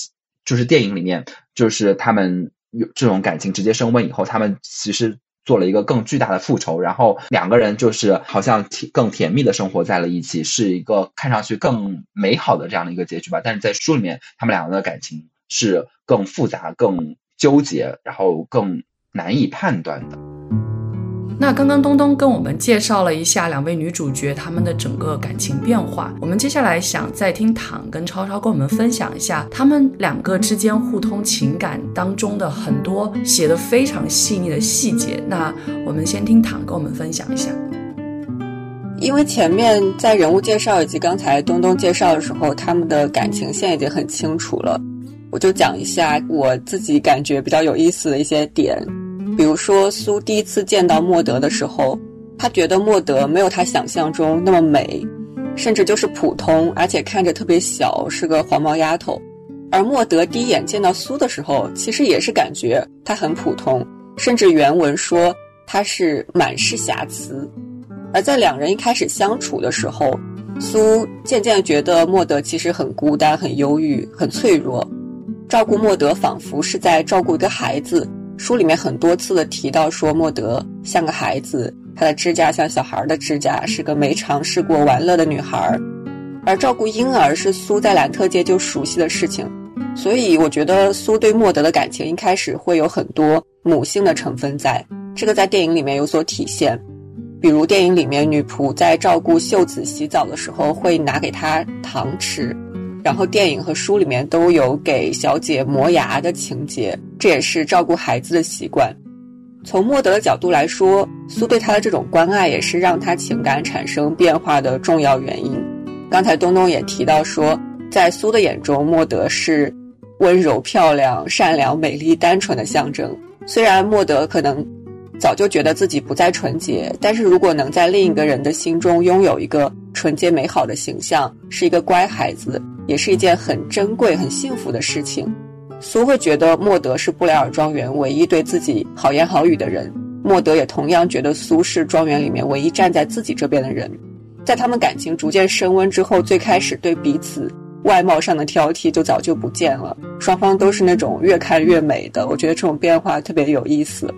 就是电影里面，就是他们有这种感情直接升温以后，他们其实做了一个更巨大的复仇，然后两个人就是好像甜更甜蜜的生活在了一起，是一个看上去更美好的这样的一个结局吧。但是在书里面，他们两个的感情是更复杂、更。纠结，然后更难以判断的。那刚刚东东跟我们介绍了一下两位女主角她们的整个感情变化，我们接下来想再听躺跟超超跟我们分享一下他们两个之间互通情感当中的很多写的非常细腻的细节。那我们先听躺跟我们分享一下。因为前面在人物介绍以及刚才东东介绍的时候，他们的感情线已经很清楚了。我就讲一下我自己感觉比较有意思的一些点，比如说苏第一次见到莫德的时候，他觉得莫德没有他想象中那么美，甚至就是普通，而且看着特别小，是个黄毛丫头。而莫德第一眼见到苏的时候，其实也是感觉她很普通，甚至原文说她是满是瑕疵。而在两人一开始相处的时候，苏渐渐觉得莫德其实很孤单、很忧郁、很脆弱。照顾莫德仿佛是在照顾一个孩子。书里面很多次的提到说莫德像个孩子，他的指甲像小孩的指甲，是个没尝试过玩乐的女孩。而照顾婴儿是苏在兰特界就熟悉的事情，所以我觉得苏对莫德的感情一开始会有很多母性的成分在，这个在电影里面有所体现。比如电影里面女仆在照顾秀子洗澡的时候会拿给她糖吃。然后电影和书里面都有给小姐磨牙的情节，这也是照顾孩子的习惯。从莫德的角度来说，苏对他的这种关爱也是让他情感产生变化的重要原因。刚才东东也提到说，在苏的眼中，莫德是温柔、漂亮、善良、美丽、单纯的象征。虽然莫德可能早就觉得自己不再纯洁，但是如果能在另一个人的心中拥有一个纯洁美好的形象，是一个乖孩子。也是一件很珍贵、很幸福的事情。苏会觉得莫德是布莱尔庄园唯一对自己好言好语的人，莫德也同样觉得苏是庄园里面唯一站在自己这边的人。在他们感情逐渐升温之后，最开始对彼此外貌上的挑剔就早就不见了，双方都是那种越看越美的。我觉得这种变化特别有意思。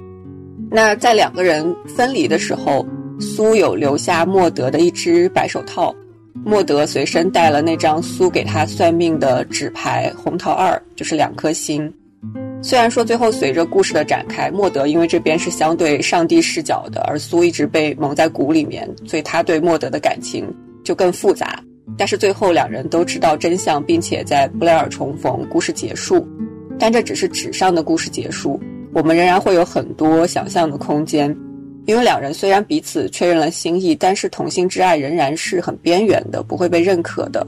那在两个人分离的时候，苏有留下莫德的一只白手套。莫德随身带了那张苏给他算命的纸牌，红桃二就是两颗星。虽然说最后随着故事的展开，莫德因为这边是相对上帝视角的，而苏一直被蒙在鼓里面，所以他对莫德的感情就更复杂。但是最后两人都知道真相，并且在布莱尔重逢，故事结束。但这只是纸上的故事结束，我们仍然会有很多想象的空间。因为两人虽然彼此确认了心意，但是同性之爱仍然是很边缘的，不会被认可的。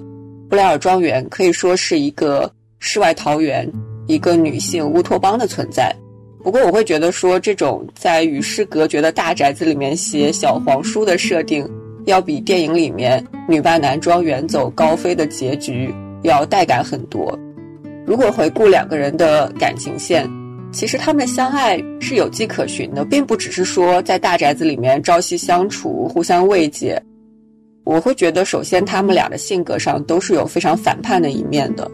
布莱尔庄园可以说是一个世外桃源，一个女性乌托邦的存在。不过，我会觉得说，这种在与世隔绝的大宅子里面写小黄书的设定，要比电影里面女扮男装远走高飞的结局要带感很多。如果回顾两个人的感情线。其实他们相爱是有迹可循的，并不只是说在大宅子里面朝夕相处、互相慰藉。我会觉得，首先他们俩的性格上都是有非常反叛的一面的。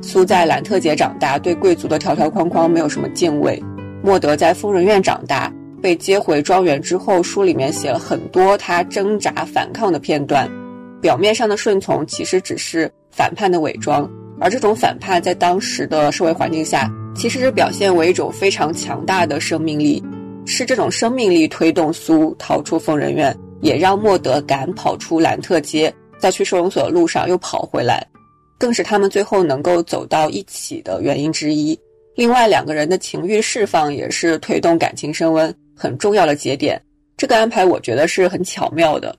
苏在兰特街长大，对贵族的条条框框没有什么敬畏；莫德在疯人院长大，被接回庄园之后，书里面写了很多他挣扎反抗的片段。表面上的顺从其实只是反叛的伪装，而这种反叛在当时的社会环境下。其实是表现为一种非常强大的生命力，是这种生命力推动苏逃出疯人院，也让莫德敢跑出兰特街，在去收容所的路上又跑回来，更是他们最后能够走到一起的原因之一。另外两个人的情欲释放也是推动感情升温很重要的节点。这个安排我觉得是很巧妙的，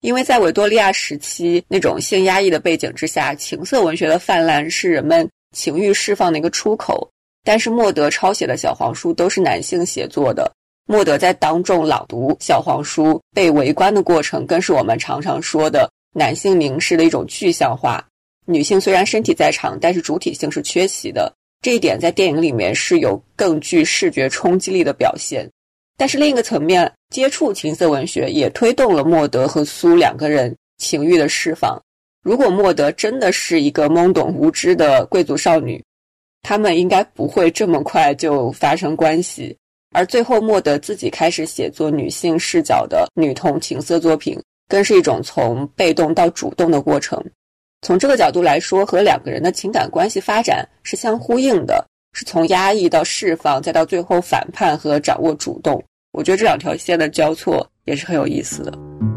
因为在维多利亚时期那种性压抑的背景之下，情色文学的泛滥是人们情欲释放的一个出口。但是莫德抄写的小黄书都是男性写作的，莫德在当众朗读小黄书被围观的过程，更是我们常常说的男性凝视的一种具象化。女性虽然身体在场，但是主体性是缺席的，这一点在电影里面是有更具视觉冲击力的表现。但是另一个层面，接触情色文学也推动了莫德和苏两个人情欲的释放。如果莫德真的是一个懵懂无知的贵族少女，他们应该不会这么快就发生关系。而最后莫德自己开始写作女性视角的女同情色作品，更是一种从被动到主动的过程。从这个角度来说，和两个人的情感关系发展是相呼应的。是从压抑到释放，再到最后反叛和掌握主动，我觉得这两条线的交错也是很有意思的。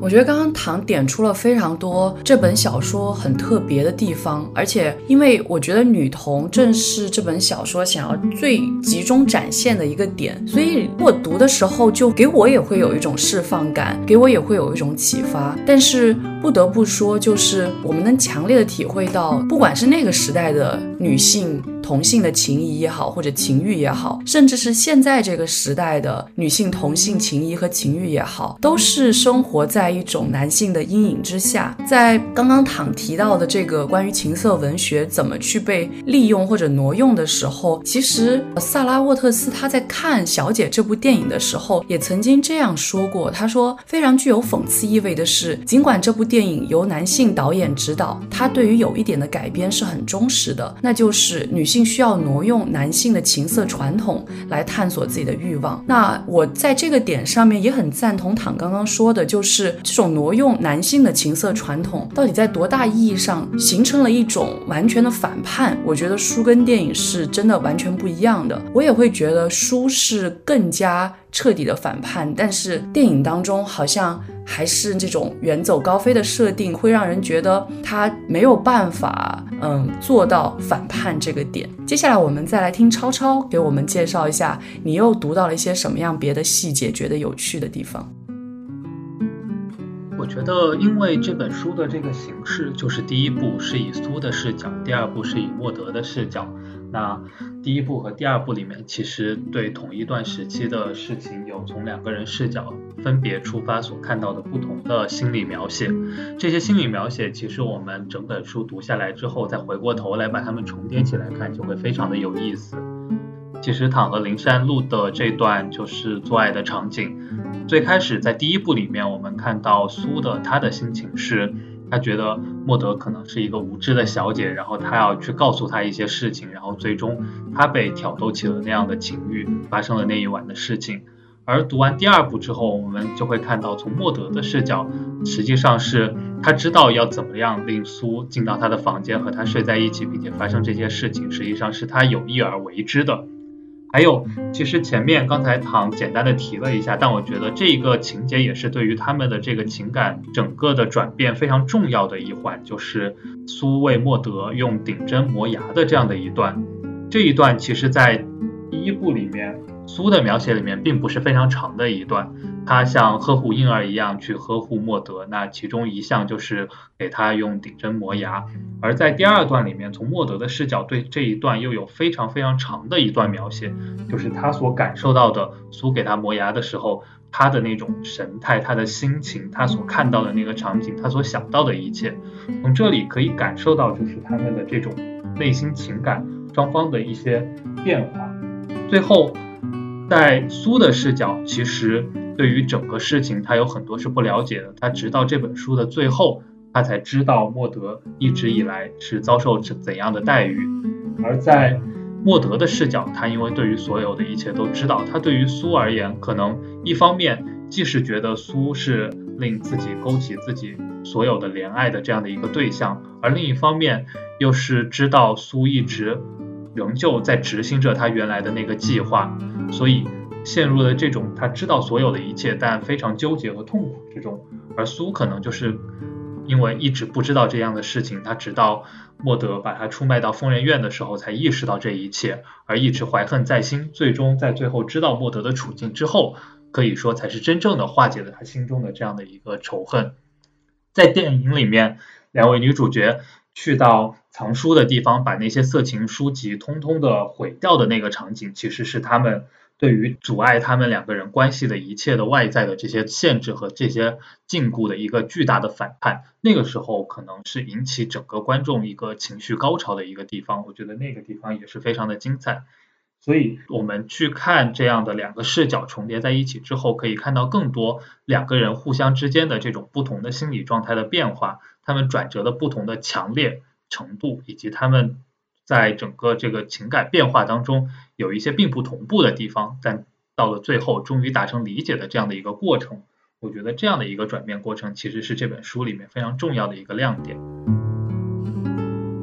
我觉得刚刚唐点出了非常多这本小说很特别的地方，而且因为我觉得女童正是这本小说想要最集中展现的一个点，所以我读的时候就给我也会有一种释放感，给我也会有一种启发。但是不得不说，就是我们能强烈的体会到，不管是那个时代的女性。同性的情谊也好，或者情欲也好，甚至是现在这个时代的女性同性情谊和情欲也好，都是生活在一种男性的阴影之下。在刚刚躺提到的这个关于情色文学怎么去被利用或者挪用的时候，其实萨拉沃特斯他在看《小姐》这部电影的时候，也曾经这样说过。他说，非常具有讽刺意味的是，尽管这部电影由男性导演指导，他对于有一点的改编是很忠实的，那就是女性。需要挪用男性的情色传统来探索自己的欲望。那我在这个点上面也很赞同躺刚刚说的，就是这种挪用男性的情色传统，到底在多大意义上形成了一种完全的反叛？我觉得书跟电影是真的完全不一样的。我也会觉得书是更加。彻底的反叛，但是电影当中好像还是这种远走高飞的设定，会让人觉得他没有办法，嗯，做到反叛这个点。接下来我们再来听超超给我们介绍一下，你又读到了一些什么样别的细节，觉得有趣的地方。我觉得，因为这本书的这个形式，就是第一部是以苏的视角，第二部是以沃德的视角。那第一部和第二部里面，其实对同一段时期的事情，有从两个人视角分别出发所看到的不同的心理描写。这些心理描写，其实我们整本书读下来之后，再回过头来把它们重叠起来看，就会非常的有意思。其实躺和灵山路的这段就是做爱的场景，最开始在第一部里面，我们看到苏的他的心情是。他觉得莫德可能是一个无知的小姐，然后他要去告诉他一些事情，然后最终他被挑逗起了那样的情欲，发生了那一晚的事情。而读完第二部之后，我们就会看到从莫德的视角，实际上是他知道要怎么样令苏进到他的房间和他睡在一起，并且发生这些事情，实际上是他有意而为之的。还有，其实前面刚才唐简单的提了一下，但我觉得这一个情节也是对于他们的这个情感整个的转变非常重要的一环，就是苏卫莫德用顶针磨牙的这样的一段。这一段其实，在第一部里面。苏的描写里面并不是非常长的一段，他像呵护婴儿一样去呵护莫德，那其中一项就是给他用顶针磨牙。而在第二段里面，从莫德的视角对这一段又有非常非常长的一段描写，就是他所感受到的苏给他磨牙的时候，他的那种神态、他的心情、他所看到的那个场景、他所想到的一切，从这里可以感受到就是他们的这种内心情感双方的一些变化，最后。在苏的视角，其实对于整个事情，他有很多是不了解的。他直到这本书的最后，他才知道莫德一直以来是遭受怎怎样的待遇。而在莫德的视角，他因为对于所有的一切都知道，他对于苏而言，可能一方面既是觉得苏是令自己勾起自己所有的怜爱的这样的一个对象，而另一方面又是知道苏一直。仍旧在执行着他原来的那个计划，所以陷入了这种他知道所有的一切，但非常纠结和痛苦之中。而苏可能就是因为一直不知道这样的事情，他直到莫德把他出卖到疯人院的时候才意识到这一切，而一直怀恨在心。最终在最后知道莫德的处境之后，可以说才是真正的化解了他心中的这样的一个仇恨。在电影里面，两位女主角去到藏书的地方，把那些色情书籍通通的毁掉的那个场景，其实是他们。对于阻碍他们两个人关系的一切的外在的这些限制和这些禁锢的一个巨大的反叛，那个时候可能是引起整个观众一个情绪高潮的一个地方。我觉得那个地方也是非常的精彩。所以我们去看这样的两个视角重叠在一起之后，可以看到更多两个人互相之间的这种不同的心理状态的变化，他们转折的不同的强烈程度，以及他们。在整个这个情感变化当中，有一些并不同步的地方，但到了最后终于达成理解的这样的一个过程，我觉得这样的一个转变过程其实是这本书里面非常重要的一个亮点。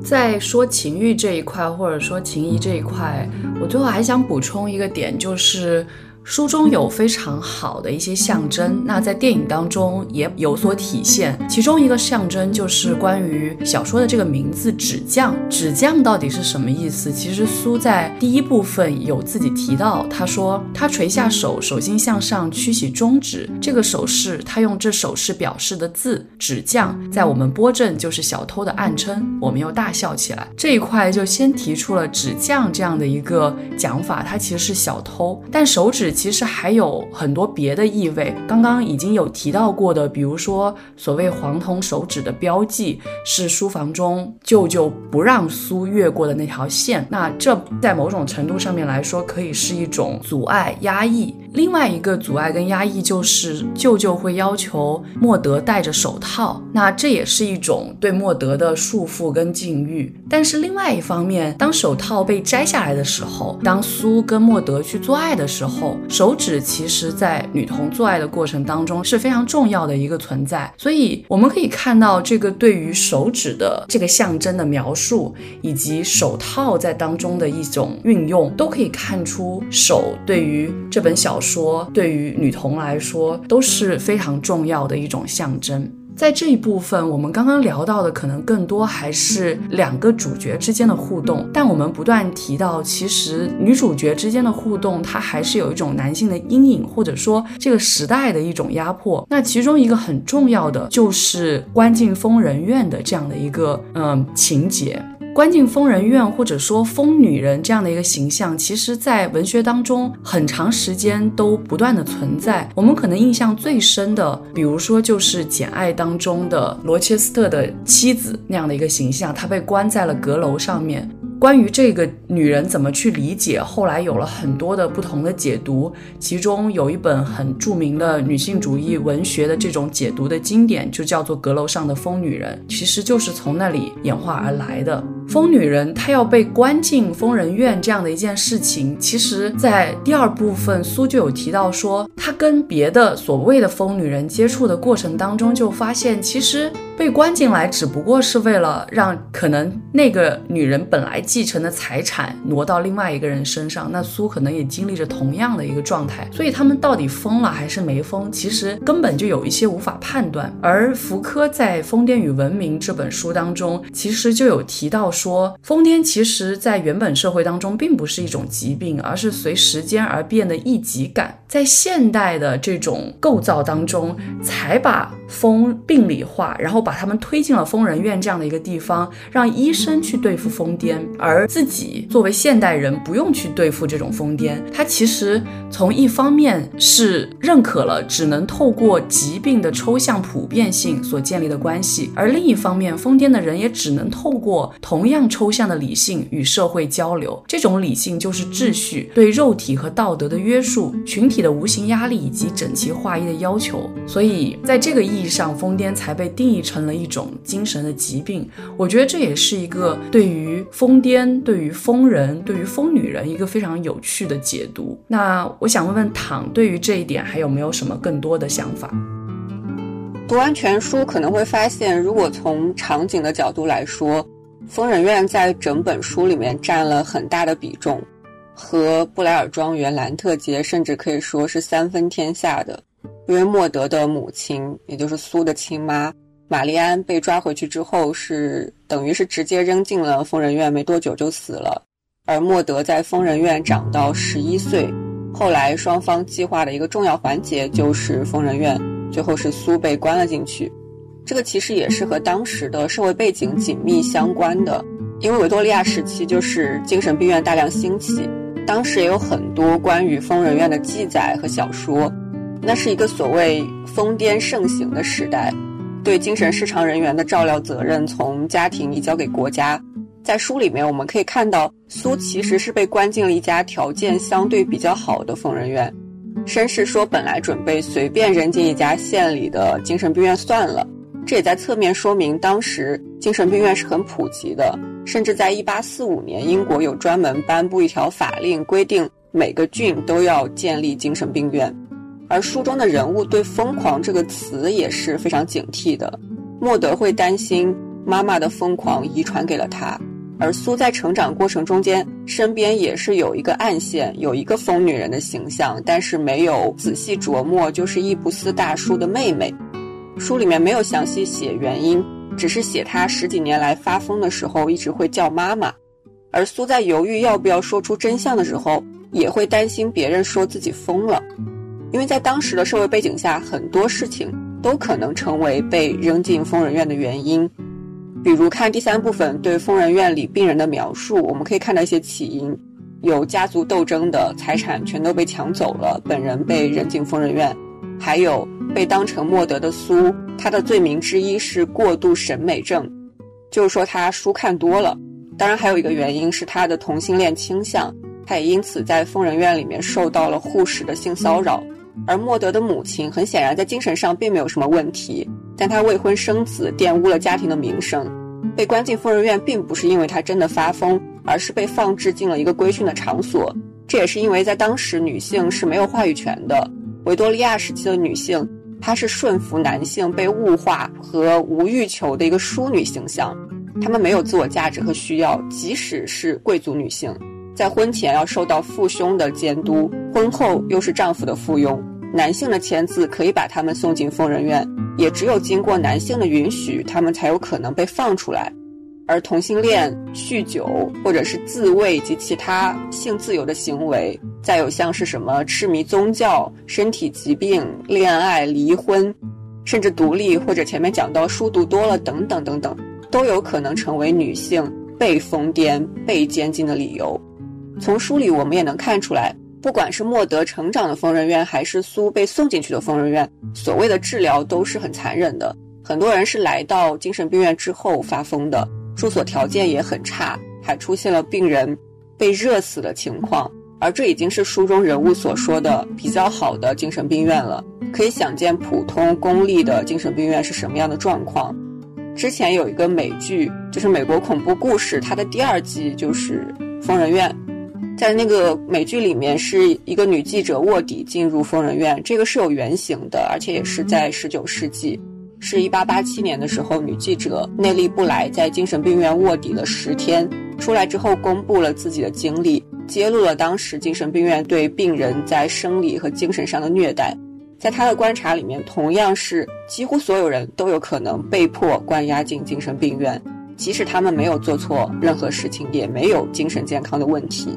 在说情欲这一块，或者说情谊这一块，我最后还想补充一个点，就是。书中有非常好的一些象征，那在电影当中也有所体现。其中一个象征就是关于小说的这个名字“纸匠”。纸匠到底是什么意思？其实苏在第一部分有自己提到，他说他垂下手，手心向上，屈起中指，这个手势，他用这手势表示的字“纸匠”，在我们波镇就是小偷的暗称。我们又大笑起来。这一块就先提出了“纸匠”这样的一个讲法，他其实是小偷，但手指。其实还有很多别的意味，刚刚已经有提到过的，比如说所谓黄铜手指的标记，是书房中舅舅不让苏越过的那条线。那这在某种程度上面来说，可以是一种阻碍、压抑。另外一个阻碍跟压抑就是舅舅会要求莫德戴着手套，那这也是一种对莫德的束缚跟禁欲。但是另外一方面，当手套被摘下来的时候，当苏跟莫德去做爱的时候，手指其实在女童做爱的过程当中是非常重要的一个存在。所以我们可以看到这个对于手指的这个象征的描述，以及手套在当中的一种运用，都可以看出手对于这本小。说对于女童来说都是非常重要的一种象征。在这一部分，我们刚刚聊到的可能更多还是两个主角之间的互动，但我们不断提到，其实女主角之间的互动，它还是有一种男性的阴影，或者说这个时代的一种压迫。那其中一个很重要的就是关进疯人院的这样的一个嗯情节。关进疯人院，或者说疯女人这样的一个形象，其实，在文学当中很长时间都不断的存在。我们可能印象最深的，比如说就是《简爱》当中的罗切斯特的妻子那样的一个形象，她被关在了阁楼上面。关于这个女人怎么去理解，后来有了很多的不同的解读。其中有一本很著名的女性主义文学的这种解读的经典，就叫做《阁楼上的疯女人》，其实就是从那里演化而来的。疯女人她要被关进疯人院这样的一件事情，其实在第二部分苏就有提到说，她跟别的所谓的疯女人接触的过程当中，就发现其实。被关进来只不过是为了让可能那个女人本来继承的财产挪到另外一个人身上，那苏可能也经历着同样的一个状态，所以他们到底疯了还是没疯，其实根本就有一些无法判断。而福柯在《疯癫与文明》这本书当中，其实就有提到说，疯癫其实在原本社会当中并不是一种疾病，而是随时间而变的异己感，在现代的这种构造当中，才把疯病理化，然后。把他们推进了疯人院这样的一个地方，让医生去对付疯癫，而自己作为现代人不用去对付这种疯癫。他其实从一方面是认可了只能透过疾病的抽象普遍性所建立的关系，而另一方面，疯癫的人也只能透过同样抽象的理性与社会交流。这种理性就是秩序，对肉体和道德的约束，群体的无形压力以及整齐划一的要求。所以，在这个意意义上，疯癫才被定义。成了一种精神的疾病，我觉得这也是一个对于疯癫、对于疯人、对于疯女人一个非常有趣的解读。那我想问问躺，对于这一点还有没有什么更多的想法？读完全书可能会发现，如果从场景的角度来说，疯人院在整本书里面占了很大的比重，和布莱尔庄园、兰特街甚至可以说是三分天下的，因为莫德的母亲，也就是苏的亲妈。玛丽安被抓回去之后，是等于是直接扔进了疯人院，没多久就死了。而莫德在疯人院长到十一岁，后来双方计划的一个重要环节就是疯人院，最后是苏被关了进去。这个其实也是和当时的社会背景紧密相关的，因为维多利亚时期就是精神病院大量兴起，当时也有很多关于疯人院的记载和小说，那是一个所谓疯癫盛行的时代。对精神失常人员的照料责任从家庭移交给国家，在书里面我们可以看到，苏其实是被关进了一家条件相对比较好的疯人院。绅士说，本来准备随便扔进一家县里的精神病院算了，这也在侧面说明当时精神病院是很普及的，甚至在1845年，英国有专门颁布一条法令，规定每个郡都要建立精神病院。而书中的人物对“疯狂”这个词也是非常警惕的。莫德会担心妈妈的疯狂遗传给了他，而苏在成长过程中间身边也是有一个暗线，有一个疯女人的形象，但是没有仔细琢磨，就是易布斯大叔的妹妹。书里面没有详细写原因，只是写他十几年来发疯的时候一直会叫妈妈。而苏在犹豫要不要说出真相的时候，也会担心别人说自己疯了。因为在当时的社会背景下，很多事情都可能成为被扔进疯人院的原因。比如看第三部分对疯人院里病人的描述，我们可以看到一些起因：有家族斗争的，财产全都被抢走了，本人被扔进疯人院；还有被当成莫德的苏，他的罪名之一是过度审美症，就是说他书看多了。当然，还有一个原因是他的同性恋倾向，他也因此在疯人院里面受到了护士的性骚扰。而莫德的母亲很显然在精神上并没有什么问题，但她未婚生子玷污了家庭的名声，被关进疯人院并不是因为她真的发疯，而是被放置进了一个规训的场所。这也是因为在当时女性是没有话语权的，维多利亚时期的女性，她是顺服男性、被物化和无欲求的一个淑女形象，她们没有自我价值和需要，即使是贵族女性。在婚前要受到父兄的监督，婚后又是丈夫的附庸。男性的签字可以把他们送进疯人院，也只有经过男性的允许，他们才有可能被放出来。而同性恋、酗酒或者是自慰及其他性自由的行为，再有像是什么痴迷宗教、身体疾病、恋爱、离婚，甚至独立或者前面讲到书读多了等等等等，都有可能成为女性被疯癫、被监禁的理由。从书里我们也能看出来，不管是莫德成长的疯人院，还是苏被送进去的疯人院，所谓的治疗都是很残忍的。很多人是来到精神病院之后发疯的，住所条件也很差，还出现了病人被热死的情况。而这已经是书中人物所说的比较好的精神病院了，可以想见普通公立的精神病院是什么样的状况。之前有一个美剧，就是美国恐怖故事，它的第二季就是疯人院。在那个美剧里面，是一个女记者卧底进入疯人院，这个是有原型的，而且也是在十九世纪，是一八八七年的时候，女记者内利布莱在精神病院卧底了十天，出来之后公布了自己的经历，揭露了当时精神病院对病人在生理和精神上的虐待。在他的观察里面，同样是几乎所有人都有可能被迫关押进精神病院，即使他们没有做错任何事情，也没有精神健康的问题。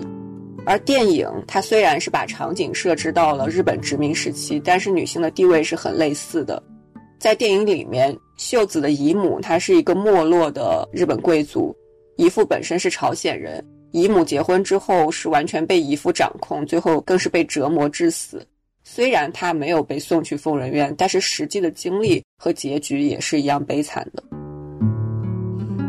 而电影它虽然是把场景设置到了日本殖民时期，但是女性的地位是很类似的。在电影里面，秀子的姨母她是一个没落的日本贵族，姨父本身是朝鲜人，姨母结婚之后是完全被姨父掌控，最后更是被折磨致死。虽然她没有被送去疯人院，但是实际的经历和结局也是一样悲惨的。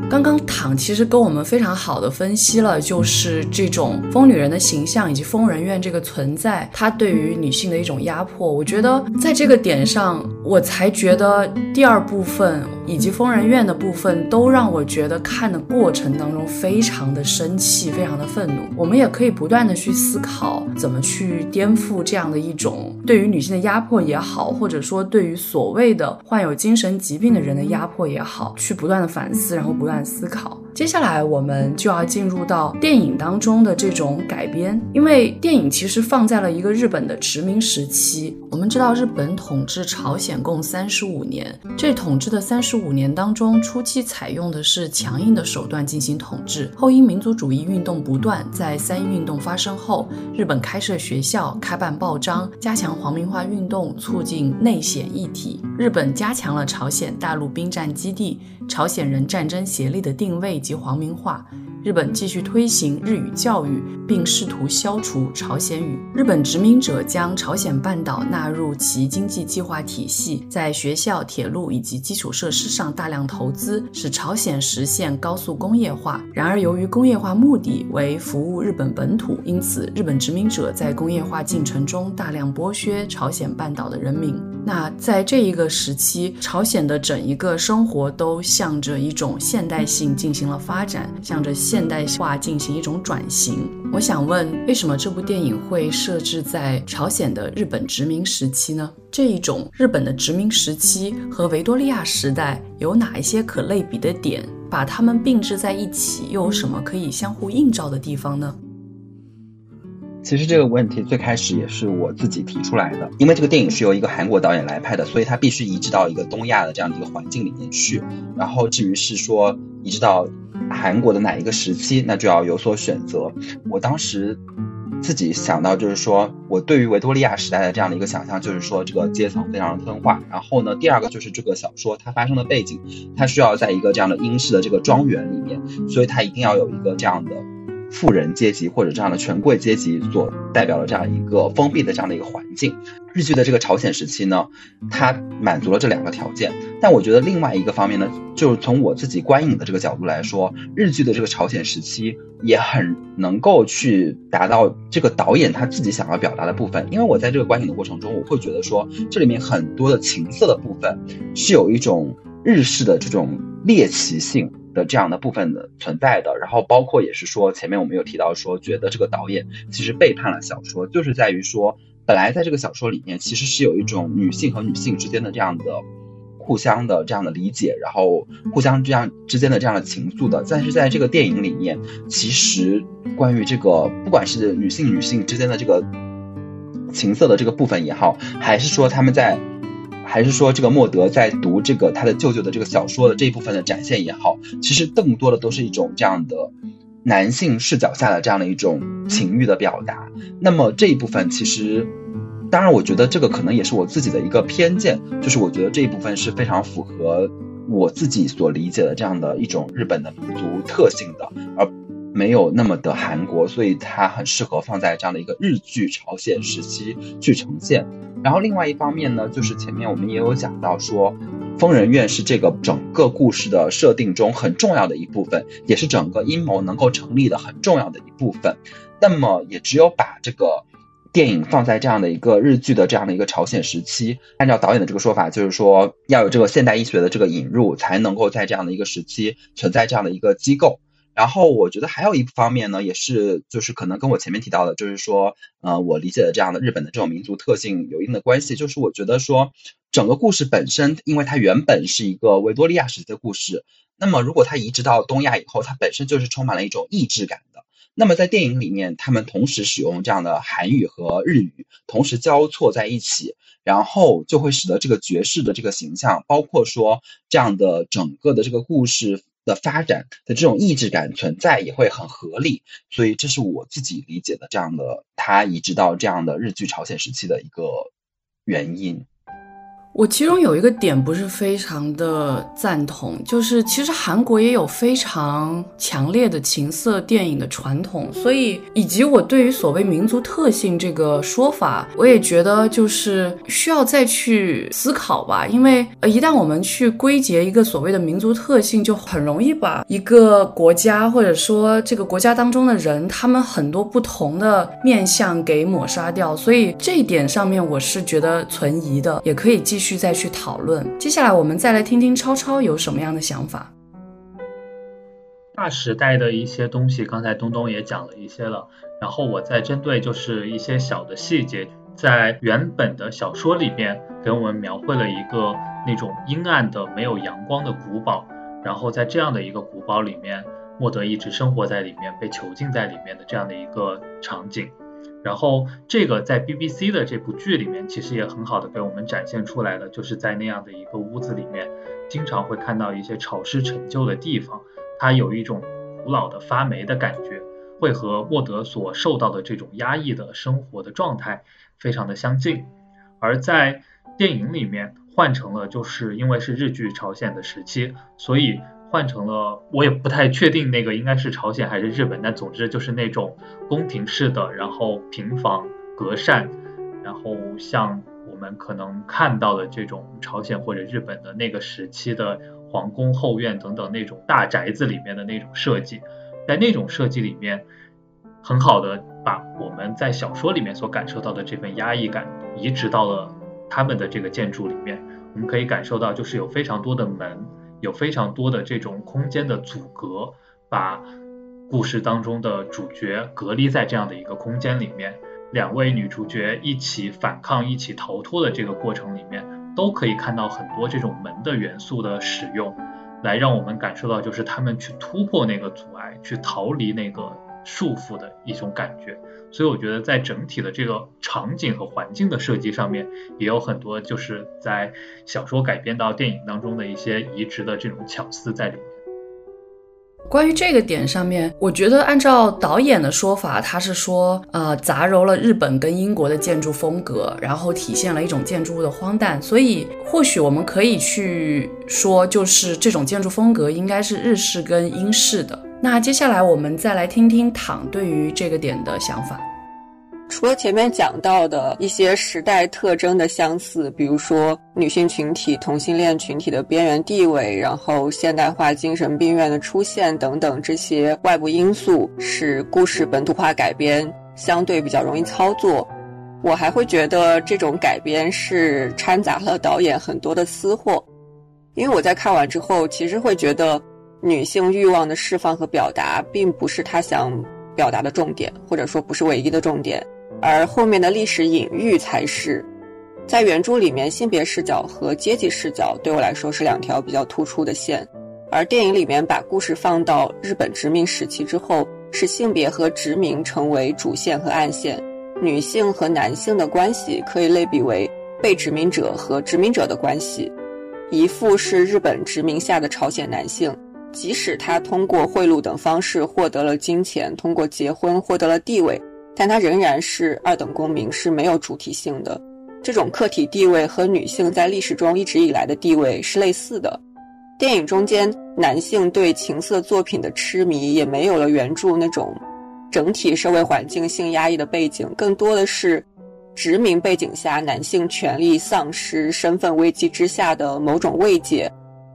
刚刚躺其实跟我们非常好的分析了，就是这种疯女人的形象以及疯人院这个存在，它对于女性的一种压迫。我觉得在这个点上，我才觉得第二部分以及疯人院的部分都让我觉得看的过程当中非常的生气，非常的愤怒。我们也可以不断的去思考，怎么去颠覆这样的一种对于女性的压迫也好，或者说对于所谓的患有精神疾病的人的压迫也好，去不断的反思，然后不断。思考。接下来我们就要进入到电影当中的这种改编，因为电影其实放在了一个日本的殖民时期。我们知道日本统治朝鲜共三十五年，这统治的三十五年当中，初期采用的是强硬的手段进行统治，后因民族主义运动不断，在三一运动发生后，日本开设学校、开办报章，加强皇民化运动，促进内显一体。日本加强了朝鲜大陆兵站基地、朝鲜人战争协力的定位。以及皇民化，日本继续推行日语教育，并试图消除朝鲜语。日本殖民者将朝鲜半岛纳入其经济计划体系，在学校、铁路以及基础设施上大量投资，使朝鲜实现高速工业化。然而，由于工业化目的为服务日本本土，因此日本殖民者在工业化进程中大量剥削朝鲜半岛的人民。那在这一个时期，朝鲜的整一个生活都向着一种现代性进行发展，向着现代化进行一种转型。我想问，为什么这部电影会设置在朝鲜的日本殖民时期呢？这一种日本的殖民时期和维多利亚时代有哪一些可类比的点？把它们并置在一起，又有什么可以相互映照的地方呢？其实这个问题最开始也是我自己提出来的，因为这个电影是由一个韩国导演来拍的，所以他必须移植到一个东亚的这样的一个环境里面去。然后至于是说移植到韩国的哪一个时期，那就要有所选择。我当时自己想到就是说，我对于维多利亚时代的这样的一个想象，就是说这个阶层非常的分化。然后呢，第二个就是这个小说它发生的背景，它需要在一个这样的英式的这个庄园里面，所以它一定要有一个这样的。富人阶级或者这样的权贵阶级所代表的这样一个封闭的这样的一个环境，日剧的这个朝鲜时期呢，它满足了这两个条件。但我觉得另外一个方面呢，就是从我自己观影的这个角度来说，日剧的这个朝鲜时期也很能够去达到这个导演他自己想要表达的部分。因为我在这个观影的过程中，我会觉得说，这里面很多的情色的部分是有一种日式的这种猎奇性。这样的部分的存在的，然后包括也是说，前面我们有提到说，觉得这个导演其实背叛了小说，就是在于说，本来在这个小说里面其实是有一种女性和女性之间的这样的互相的这样的理解，然后互相这样之间的这样的情愫的，但是在这个电影里面，其实关于这个不管是女性女性之间的这个情色的这个部分也好，还是说他们在。还是说，这个莫德在读这个他的舅舅的这个小说的这一部分的展现也好，其实更多的都是一种这样的男性视角下的这样的一种情欲的表达。那么这一部分其实，当然，我觉得这个可能也是我自己的一个偏见，就是我觉得这一部分是非常符合我自己所理解的这样的一种日本的民族特性的，而没有那么的韩国，所以它很适合放在这样的一个日剧朝鲜时期去呈现。然后另外一方面呢，就是前面我们也有讲到说，疯人院是这个整个故事的设定中很重要的一部分，也是整个阴谋能够成立的很重要的一部分。那么也只有把这个电影放在这样的一个日剧的这样的一个朝鲜时期，按照导演的这个说法，就是说要有这个现代医学的这个引入，才能够在这样的一个时期存在这样的一个机构。然后我觉得还有一方面呢，也是就是可能跟我前面提到的，就是说，呃，我理解的这样的日本的这种民族特性有一定的关系。就是我觉得说，整个故事本身，因为它原本是一个维多利亚时期的故事，那么如果它移植到东亚以后，它本身就是充满了一种意志感的。那么在电影里面，他们同时使用这样的韩语和日语，同时交错在一起，然后就会使得这个爵士的这个形象，包括说这样的整个的这个故事。的发展的这种意志感存在也会很合理，所以这是我自己理解的这样的，它移植到这样的日剧朝鲜时期的一个原因。我其中有一个点不是非常的赞同，就是其实韩国也有非常强烈的情色电影的传统，所以以及我对于所谓民族特性这个说法，我也觉得就是需要再去思考吧。因为呃，一旦我们去归结一个所谓的民族特性，就很容易把一个国家或者说这个国家当中的人，他们很多不同的面相给抹杀掉。所以这一点上面，我是觉得存疑的，也可以继续。续再去讨论。接下来我们再来听听超超有什么样的想法。大时代的一些东西，刚才东东也讲了一些了。然后我再针对就是一些小的细节，在原本的小说里面给我们描绘了一个那种阴暗的、没有阳光的古堡。然后在这样的一个古堡里面，莫德一直生活在里面，被囚禁在里面的这样的一个场景。然后这个在 BBC 的这部剧里面，其实也很好的被我们展现出来了，就是在那样的一个屋子里面，经常会看到一些潮湿陈旧的地方，它有一种古老的发霉的感觉，会和沃德所受到的这种压抑的生活的状态非常的相近。而在电影里面换成了，就是因为是日据朝鲜的时期，所以。换成了，我也不太确定那个应该是朝鲜还是日本，但总之就是那种宫廷式的，然后平房隔扇，然后像我们可能看到的这种朝鲜或者日本的那个时期的皇宫后院等等那种大宅子里面的那种设计，在那种设计里面，很好的把我们在小说里面所感受到的这份压抑感移植到了他们的这个建筑里面，我们可以感受到就是有非常多的门。有非常多的这种空间的阻隔，把故事当中的主角隔离在这样的一个空间里面。两位女主角一起反抗、一起逃脱的这个过程里面，都可以看到很多这种门的元素的使用，来让我们感受到就是他们去突破那个阻碍，去逃离那个束缚的一种感觉。所以我觉得在整体的这个场景和环境的设计上面，也有很多就是在小说改编到电影当中的一些移植的这种巧思在里面。关于这个点上面，我觉得按照导演的说法，他是说，呃，杂糅了日本跟英国的建筑风格，然后体现了一种建筑物的荒诞。所以或许我们可以去说，就是这种建筑风格应该是日式跟英式的。那接下来我们再来听听躺对于这个点的想法。除了前面讲到的一些时代特征的相似，比如说女性群体、同性恋群体的边缘地位，然后现代化精神病院的出现等等这些外部因素，使故事本土化改编相对比较容易操作。我还会觉得这种改编是掺杂了导演很多的私货，因为我在看完之后，其实会觉得。女性欲望的释放和表达，并不是他想表达的重点，或者说不是唯一的重点，而后面的历史隐喻才是。在原著里面，性别视角和阶级视角对我来说是两条比较突出的线，而电影里面把故事放到日本殖民时期之后，使性别和殖民成为主线和暗线，女性和男性的关系可以类比为被殖民者和殖民者的关系，一副是日本殖民下的朝鲜男性。即使他通过贿赂等方式获得了金钱，通过结婚获得了地位，但他仍然是二等公民，是没有主体性的。这种客体地位和女性在历史中一直以来的地位是类似的。电影中间男性对情色作品的痴迷也没有了原著那种整体社会环境性压抑的背景，更多的是殖民背景下男性权利丧失、身份危机之下的某种慰藉。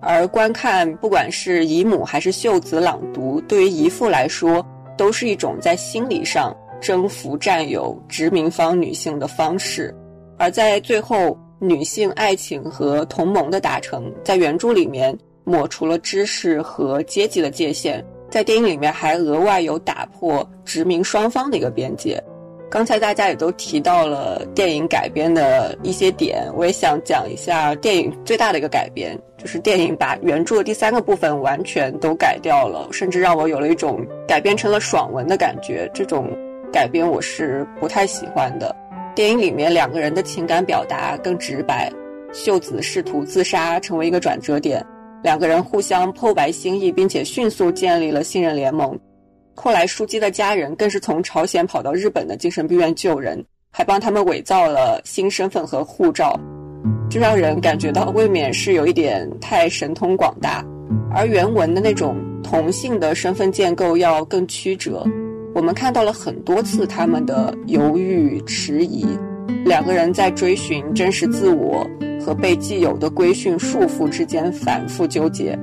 而观看，不管是姨母还是秀子朗读，对于姨父来说，都是一种在心理上征服、占有殖民方女性的方式。而在最后，女性爱情和同盟的达成，在原著里面抹除了知识和阶级的界限，在电影里面还额外有打破殖民双方的一个边界。刚才大家也都提到了电影改编的一些点，我也想讲一下电影最大的一个改编，就是电影把原著的第三个部分完全都改掉了，甚至让我有了一种改编成了爽文的感觉。这种改编我是不太喜欢的。电影里面两个人的情感表达更直白，秀子试图自杀成为一个转折点，两个人互相剖白心意，并且迅速建立了信任联盟。后来，书姬的家人更是从朝鲜跑到日本的精神病院救人，还帮他们伪造了新身份和护照，就让人感觉到未免是有一点太神通广大。而原文的那种同性的身份建构要更曲折，我们看到了很多次他们的犹豫迟疑，两个人在追寻真实自我和被既有的规训束缚之间反复纠结。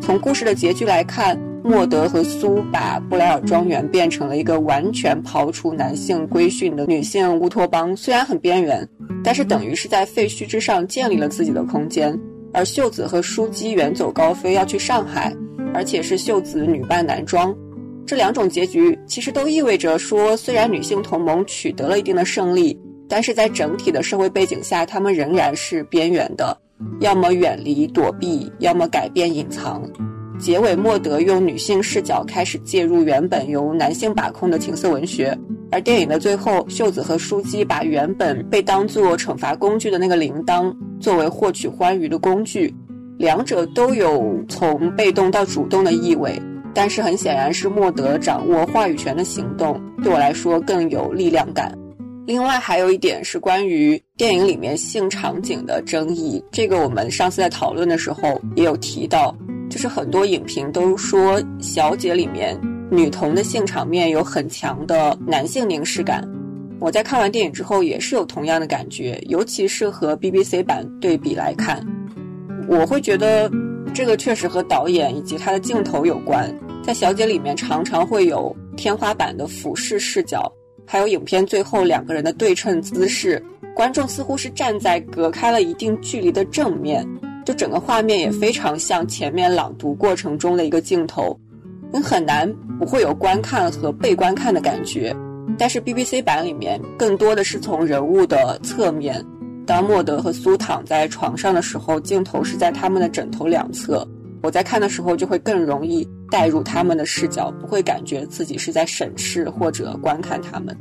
从故事的结局来看。莫德和苏把布莱尔庄园变成了一个完全刨除男性规训的女性乌托邦，虽然很边缘，但是等于是在废墟之上建立了自己的空间。而秀子和书姬远走高飞要去上海，而且是秀子女扮男装，这两种结局其实都意味着说，虽然女性同盟取得了一定的胜利，但是在整体的社会背景下，他们仍然是边缘的，要么远离躲避，要么改变隐藏。结尾莫德用女性视角开始介入原本由男性把控的情色文学，而电影的最后，秀子和书姬把原本被当作惩罚工具的那个铃铛作为获取欢愉的工具，两者都有从被动到主动的意味，但是很显然是莫德掌握话语权的行动，对我来说更有力量感。另外还有一点是关于电影里面性场景的争议，这个我们上次在讨论的时候也有提到，就是很多影评都说《小姐》里面女童的性场面有很强的男性凝视感。我在看完电影之后也是有同样的感觉，尤其是和 BBC 版对比来看，我会觉得这个确实和导演以及他的镜头有关。在《小姐》里面常常会有天花板的俯视视角。还有影片最后两个人的对称姿势，观众似乎是站在隔开了一定距离的正面，就整个画面也非常像前面朗读过程中的一个镜头，你很难不会有观看和被观看的感觉。但是 BBC 版里面更多的是从人物的侧面，当莫德和苏躺在床上的时候，镜头是在他们的枕头两侧。我在看的时候就会更容易带入他们的视角，不会感觉自己是在审视或者观看他们。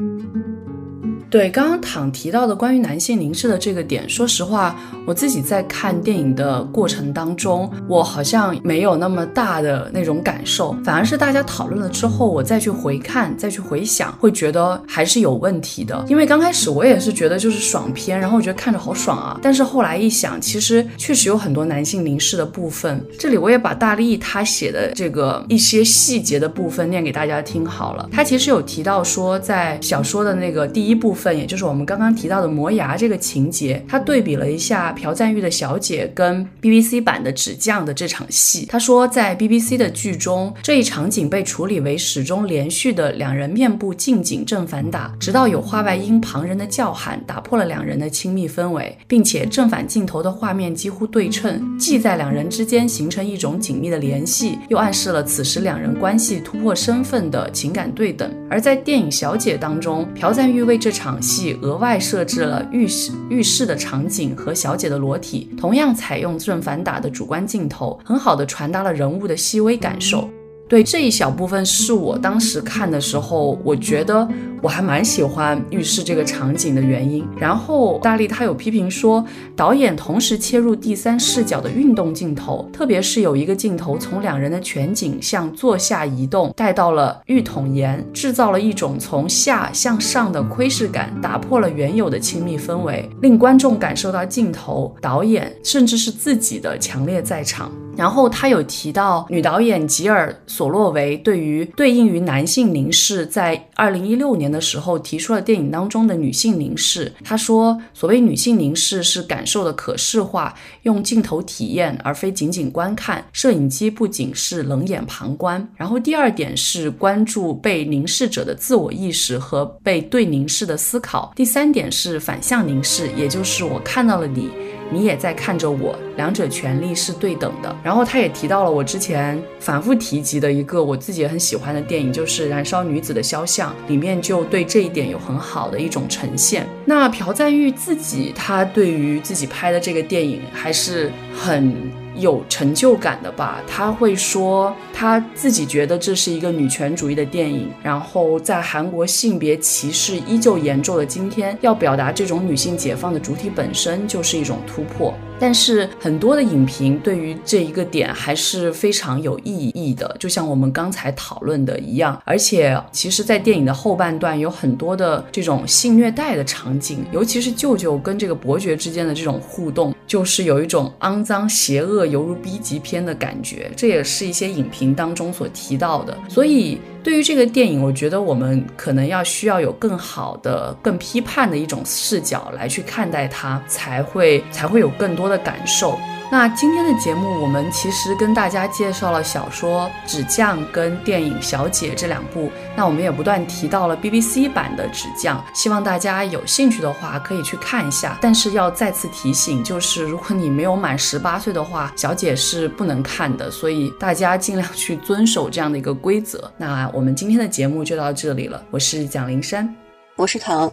对，刚刚躺提到的关于男性凝视的这个点，说实话，我自己在看电影的过程当中，我好像没有那么大的那种感受，反而是大家讨论了之后，我再去回看、再去回想，会觉得还是有问题的。因为刚开始我也是觉得就是爽片，然后我觉得看着好爽啊，但是后来一想，其实确实有很多男性凝视的部分。这里我也把大力他写的这个一些细节的部分念给大家听好了。他其实有提到说，在小说的那个第一部分。份，也就是我们刚刚提到的磨牙这个情节，他对比了一下朴赞玉的小姐跟 BBC 版的纸匠的这场戏。他说，在 BBC 的剧中，这一场景被处理为始终连续的两人面部近景正反打，直到有话外音旁人的叫喊打破了两人的亲密氛围，并且正反镜头的画面几乎对称，既在两人之间形成一种紧密的联系，又暗示了此时两人关系突破身份的情感对等。而在电影《小姐》当中，朴赞玉为这场场戏额外设置了浴室浴室的场景和小姐的裸体，同样采用正反打的主观镜头，很好的传达了人物的细微感受。对这一小部分是我当时看的时候，我觉得我还蛮喜欢浴室这个场景的原因。然后大力他有批评说，导演同时切入第三视角的运动镜头，特别是有一个镜头从两人的全景向坐下移动，带到了浴桶沿，制造了一种从下向上的窥视感，打破了原有的亲密氛围，令观众感受到镜头、导演甚至是自己的强烈在场。然后他有提到女导演吉尔索洛维对于对应于男性凝视，在二零一六年的时候提出了电影当中的女性凝视。他说，所谓女性凝视是感受的可视化，用镜头体验而非仅仅观看。摄影机不仅是冷眼旁观。然后第二点是关注被凝视者的自我意识和被对凝视的思考。第三点是反向凝视，也就是我看到了你。你也在看着我，两者权利是对等的。然后他也提到了我之前反复提及的一个我自己也很喜欢的电影，就是《燃烧女子的肖像》，里面就对这一点有很好的一种呈现。那朴赞玉自己，他对于自己拍的这个电影还是很。有成就感的吧，他会说他自己觉得这是一个女权主义的电影，然后在韩国性别歧视依旧严重的今天，要表达这种女性解放的主体本身就是一种突破。但是很很多的影评对于这一个点还是非常有意义的，就像我们刚才讨论的一样。而且，其实，在电影的后半段有很多的这种性虐待的场景，尤其是舅舅跟这个伯爵之间的这种互动，就是有一种肮脏、邪恶，犹如 B 级片的感觉。这也是一些影评当中所提到的。所以。对于这个电影，我觉得我们可能要需要有更好的、更批判的一种视角来去看待它，才会才会有更多的感受。那今天的节目，我们其实跟大家介绍了小说《纸匠》跟电影《小姐》这两部。那我们也不断提到了 BBC 版的《纸匠》，希望大家有兴趣的话可以去看一下。但是要再次提醒，就是如果你没有满十八岁的话，《小姐》是不能看的。所以大家尽量去遵守这样的一个规则。那我们今天的节目就到这里了。我是蒋灵山，我是唐，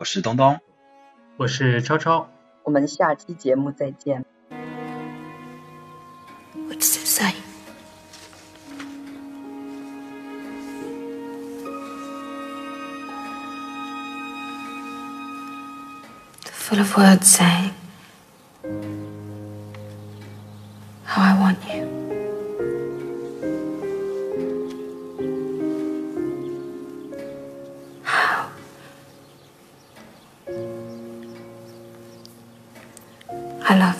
我是东东，我是超超。我们下期节目再见。Of words saying how I want you. How I love.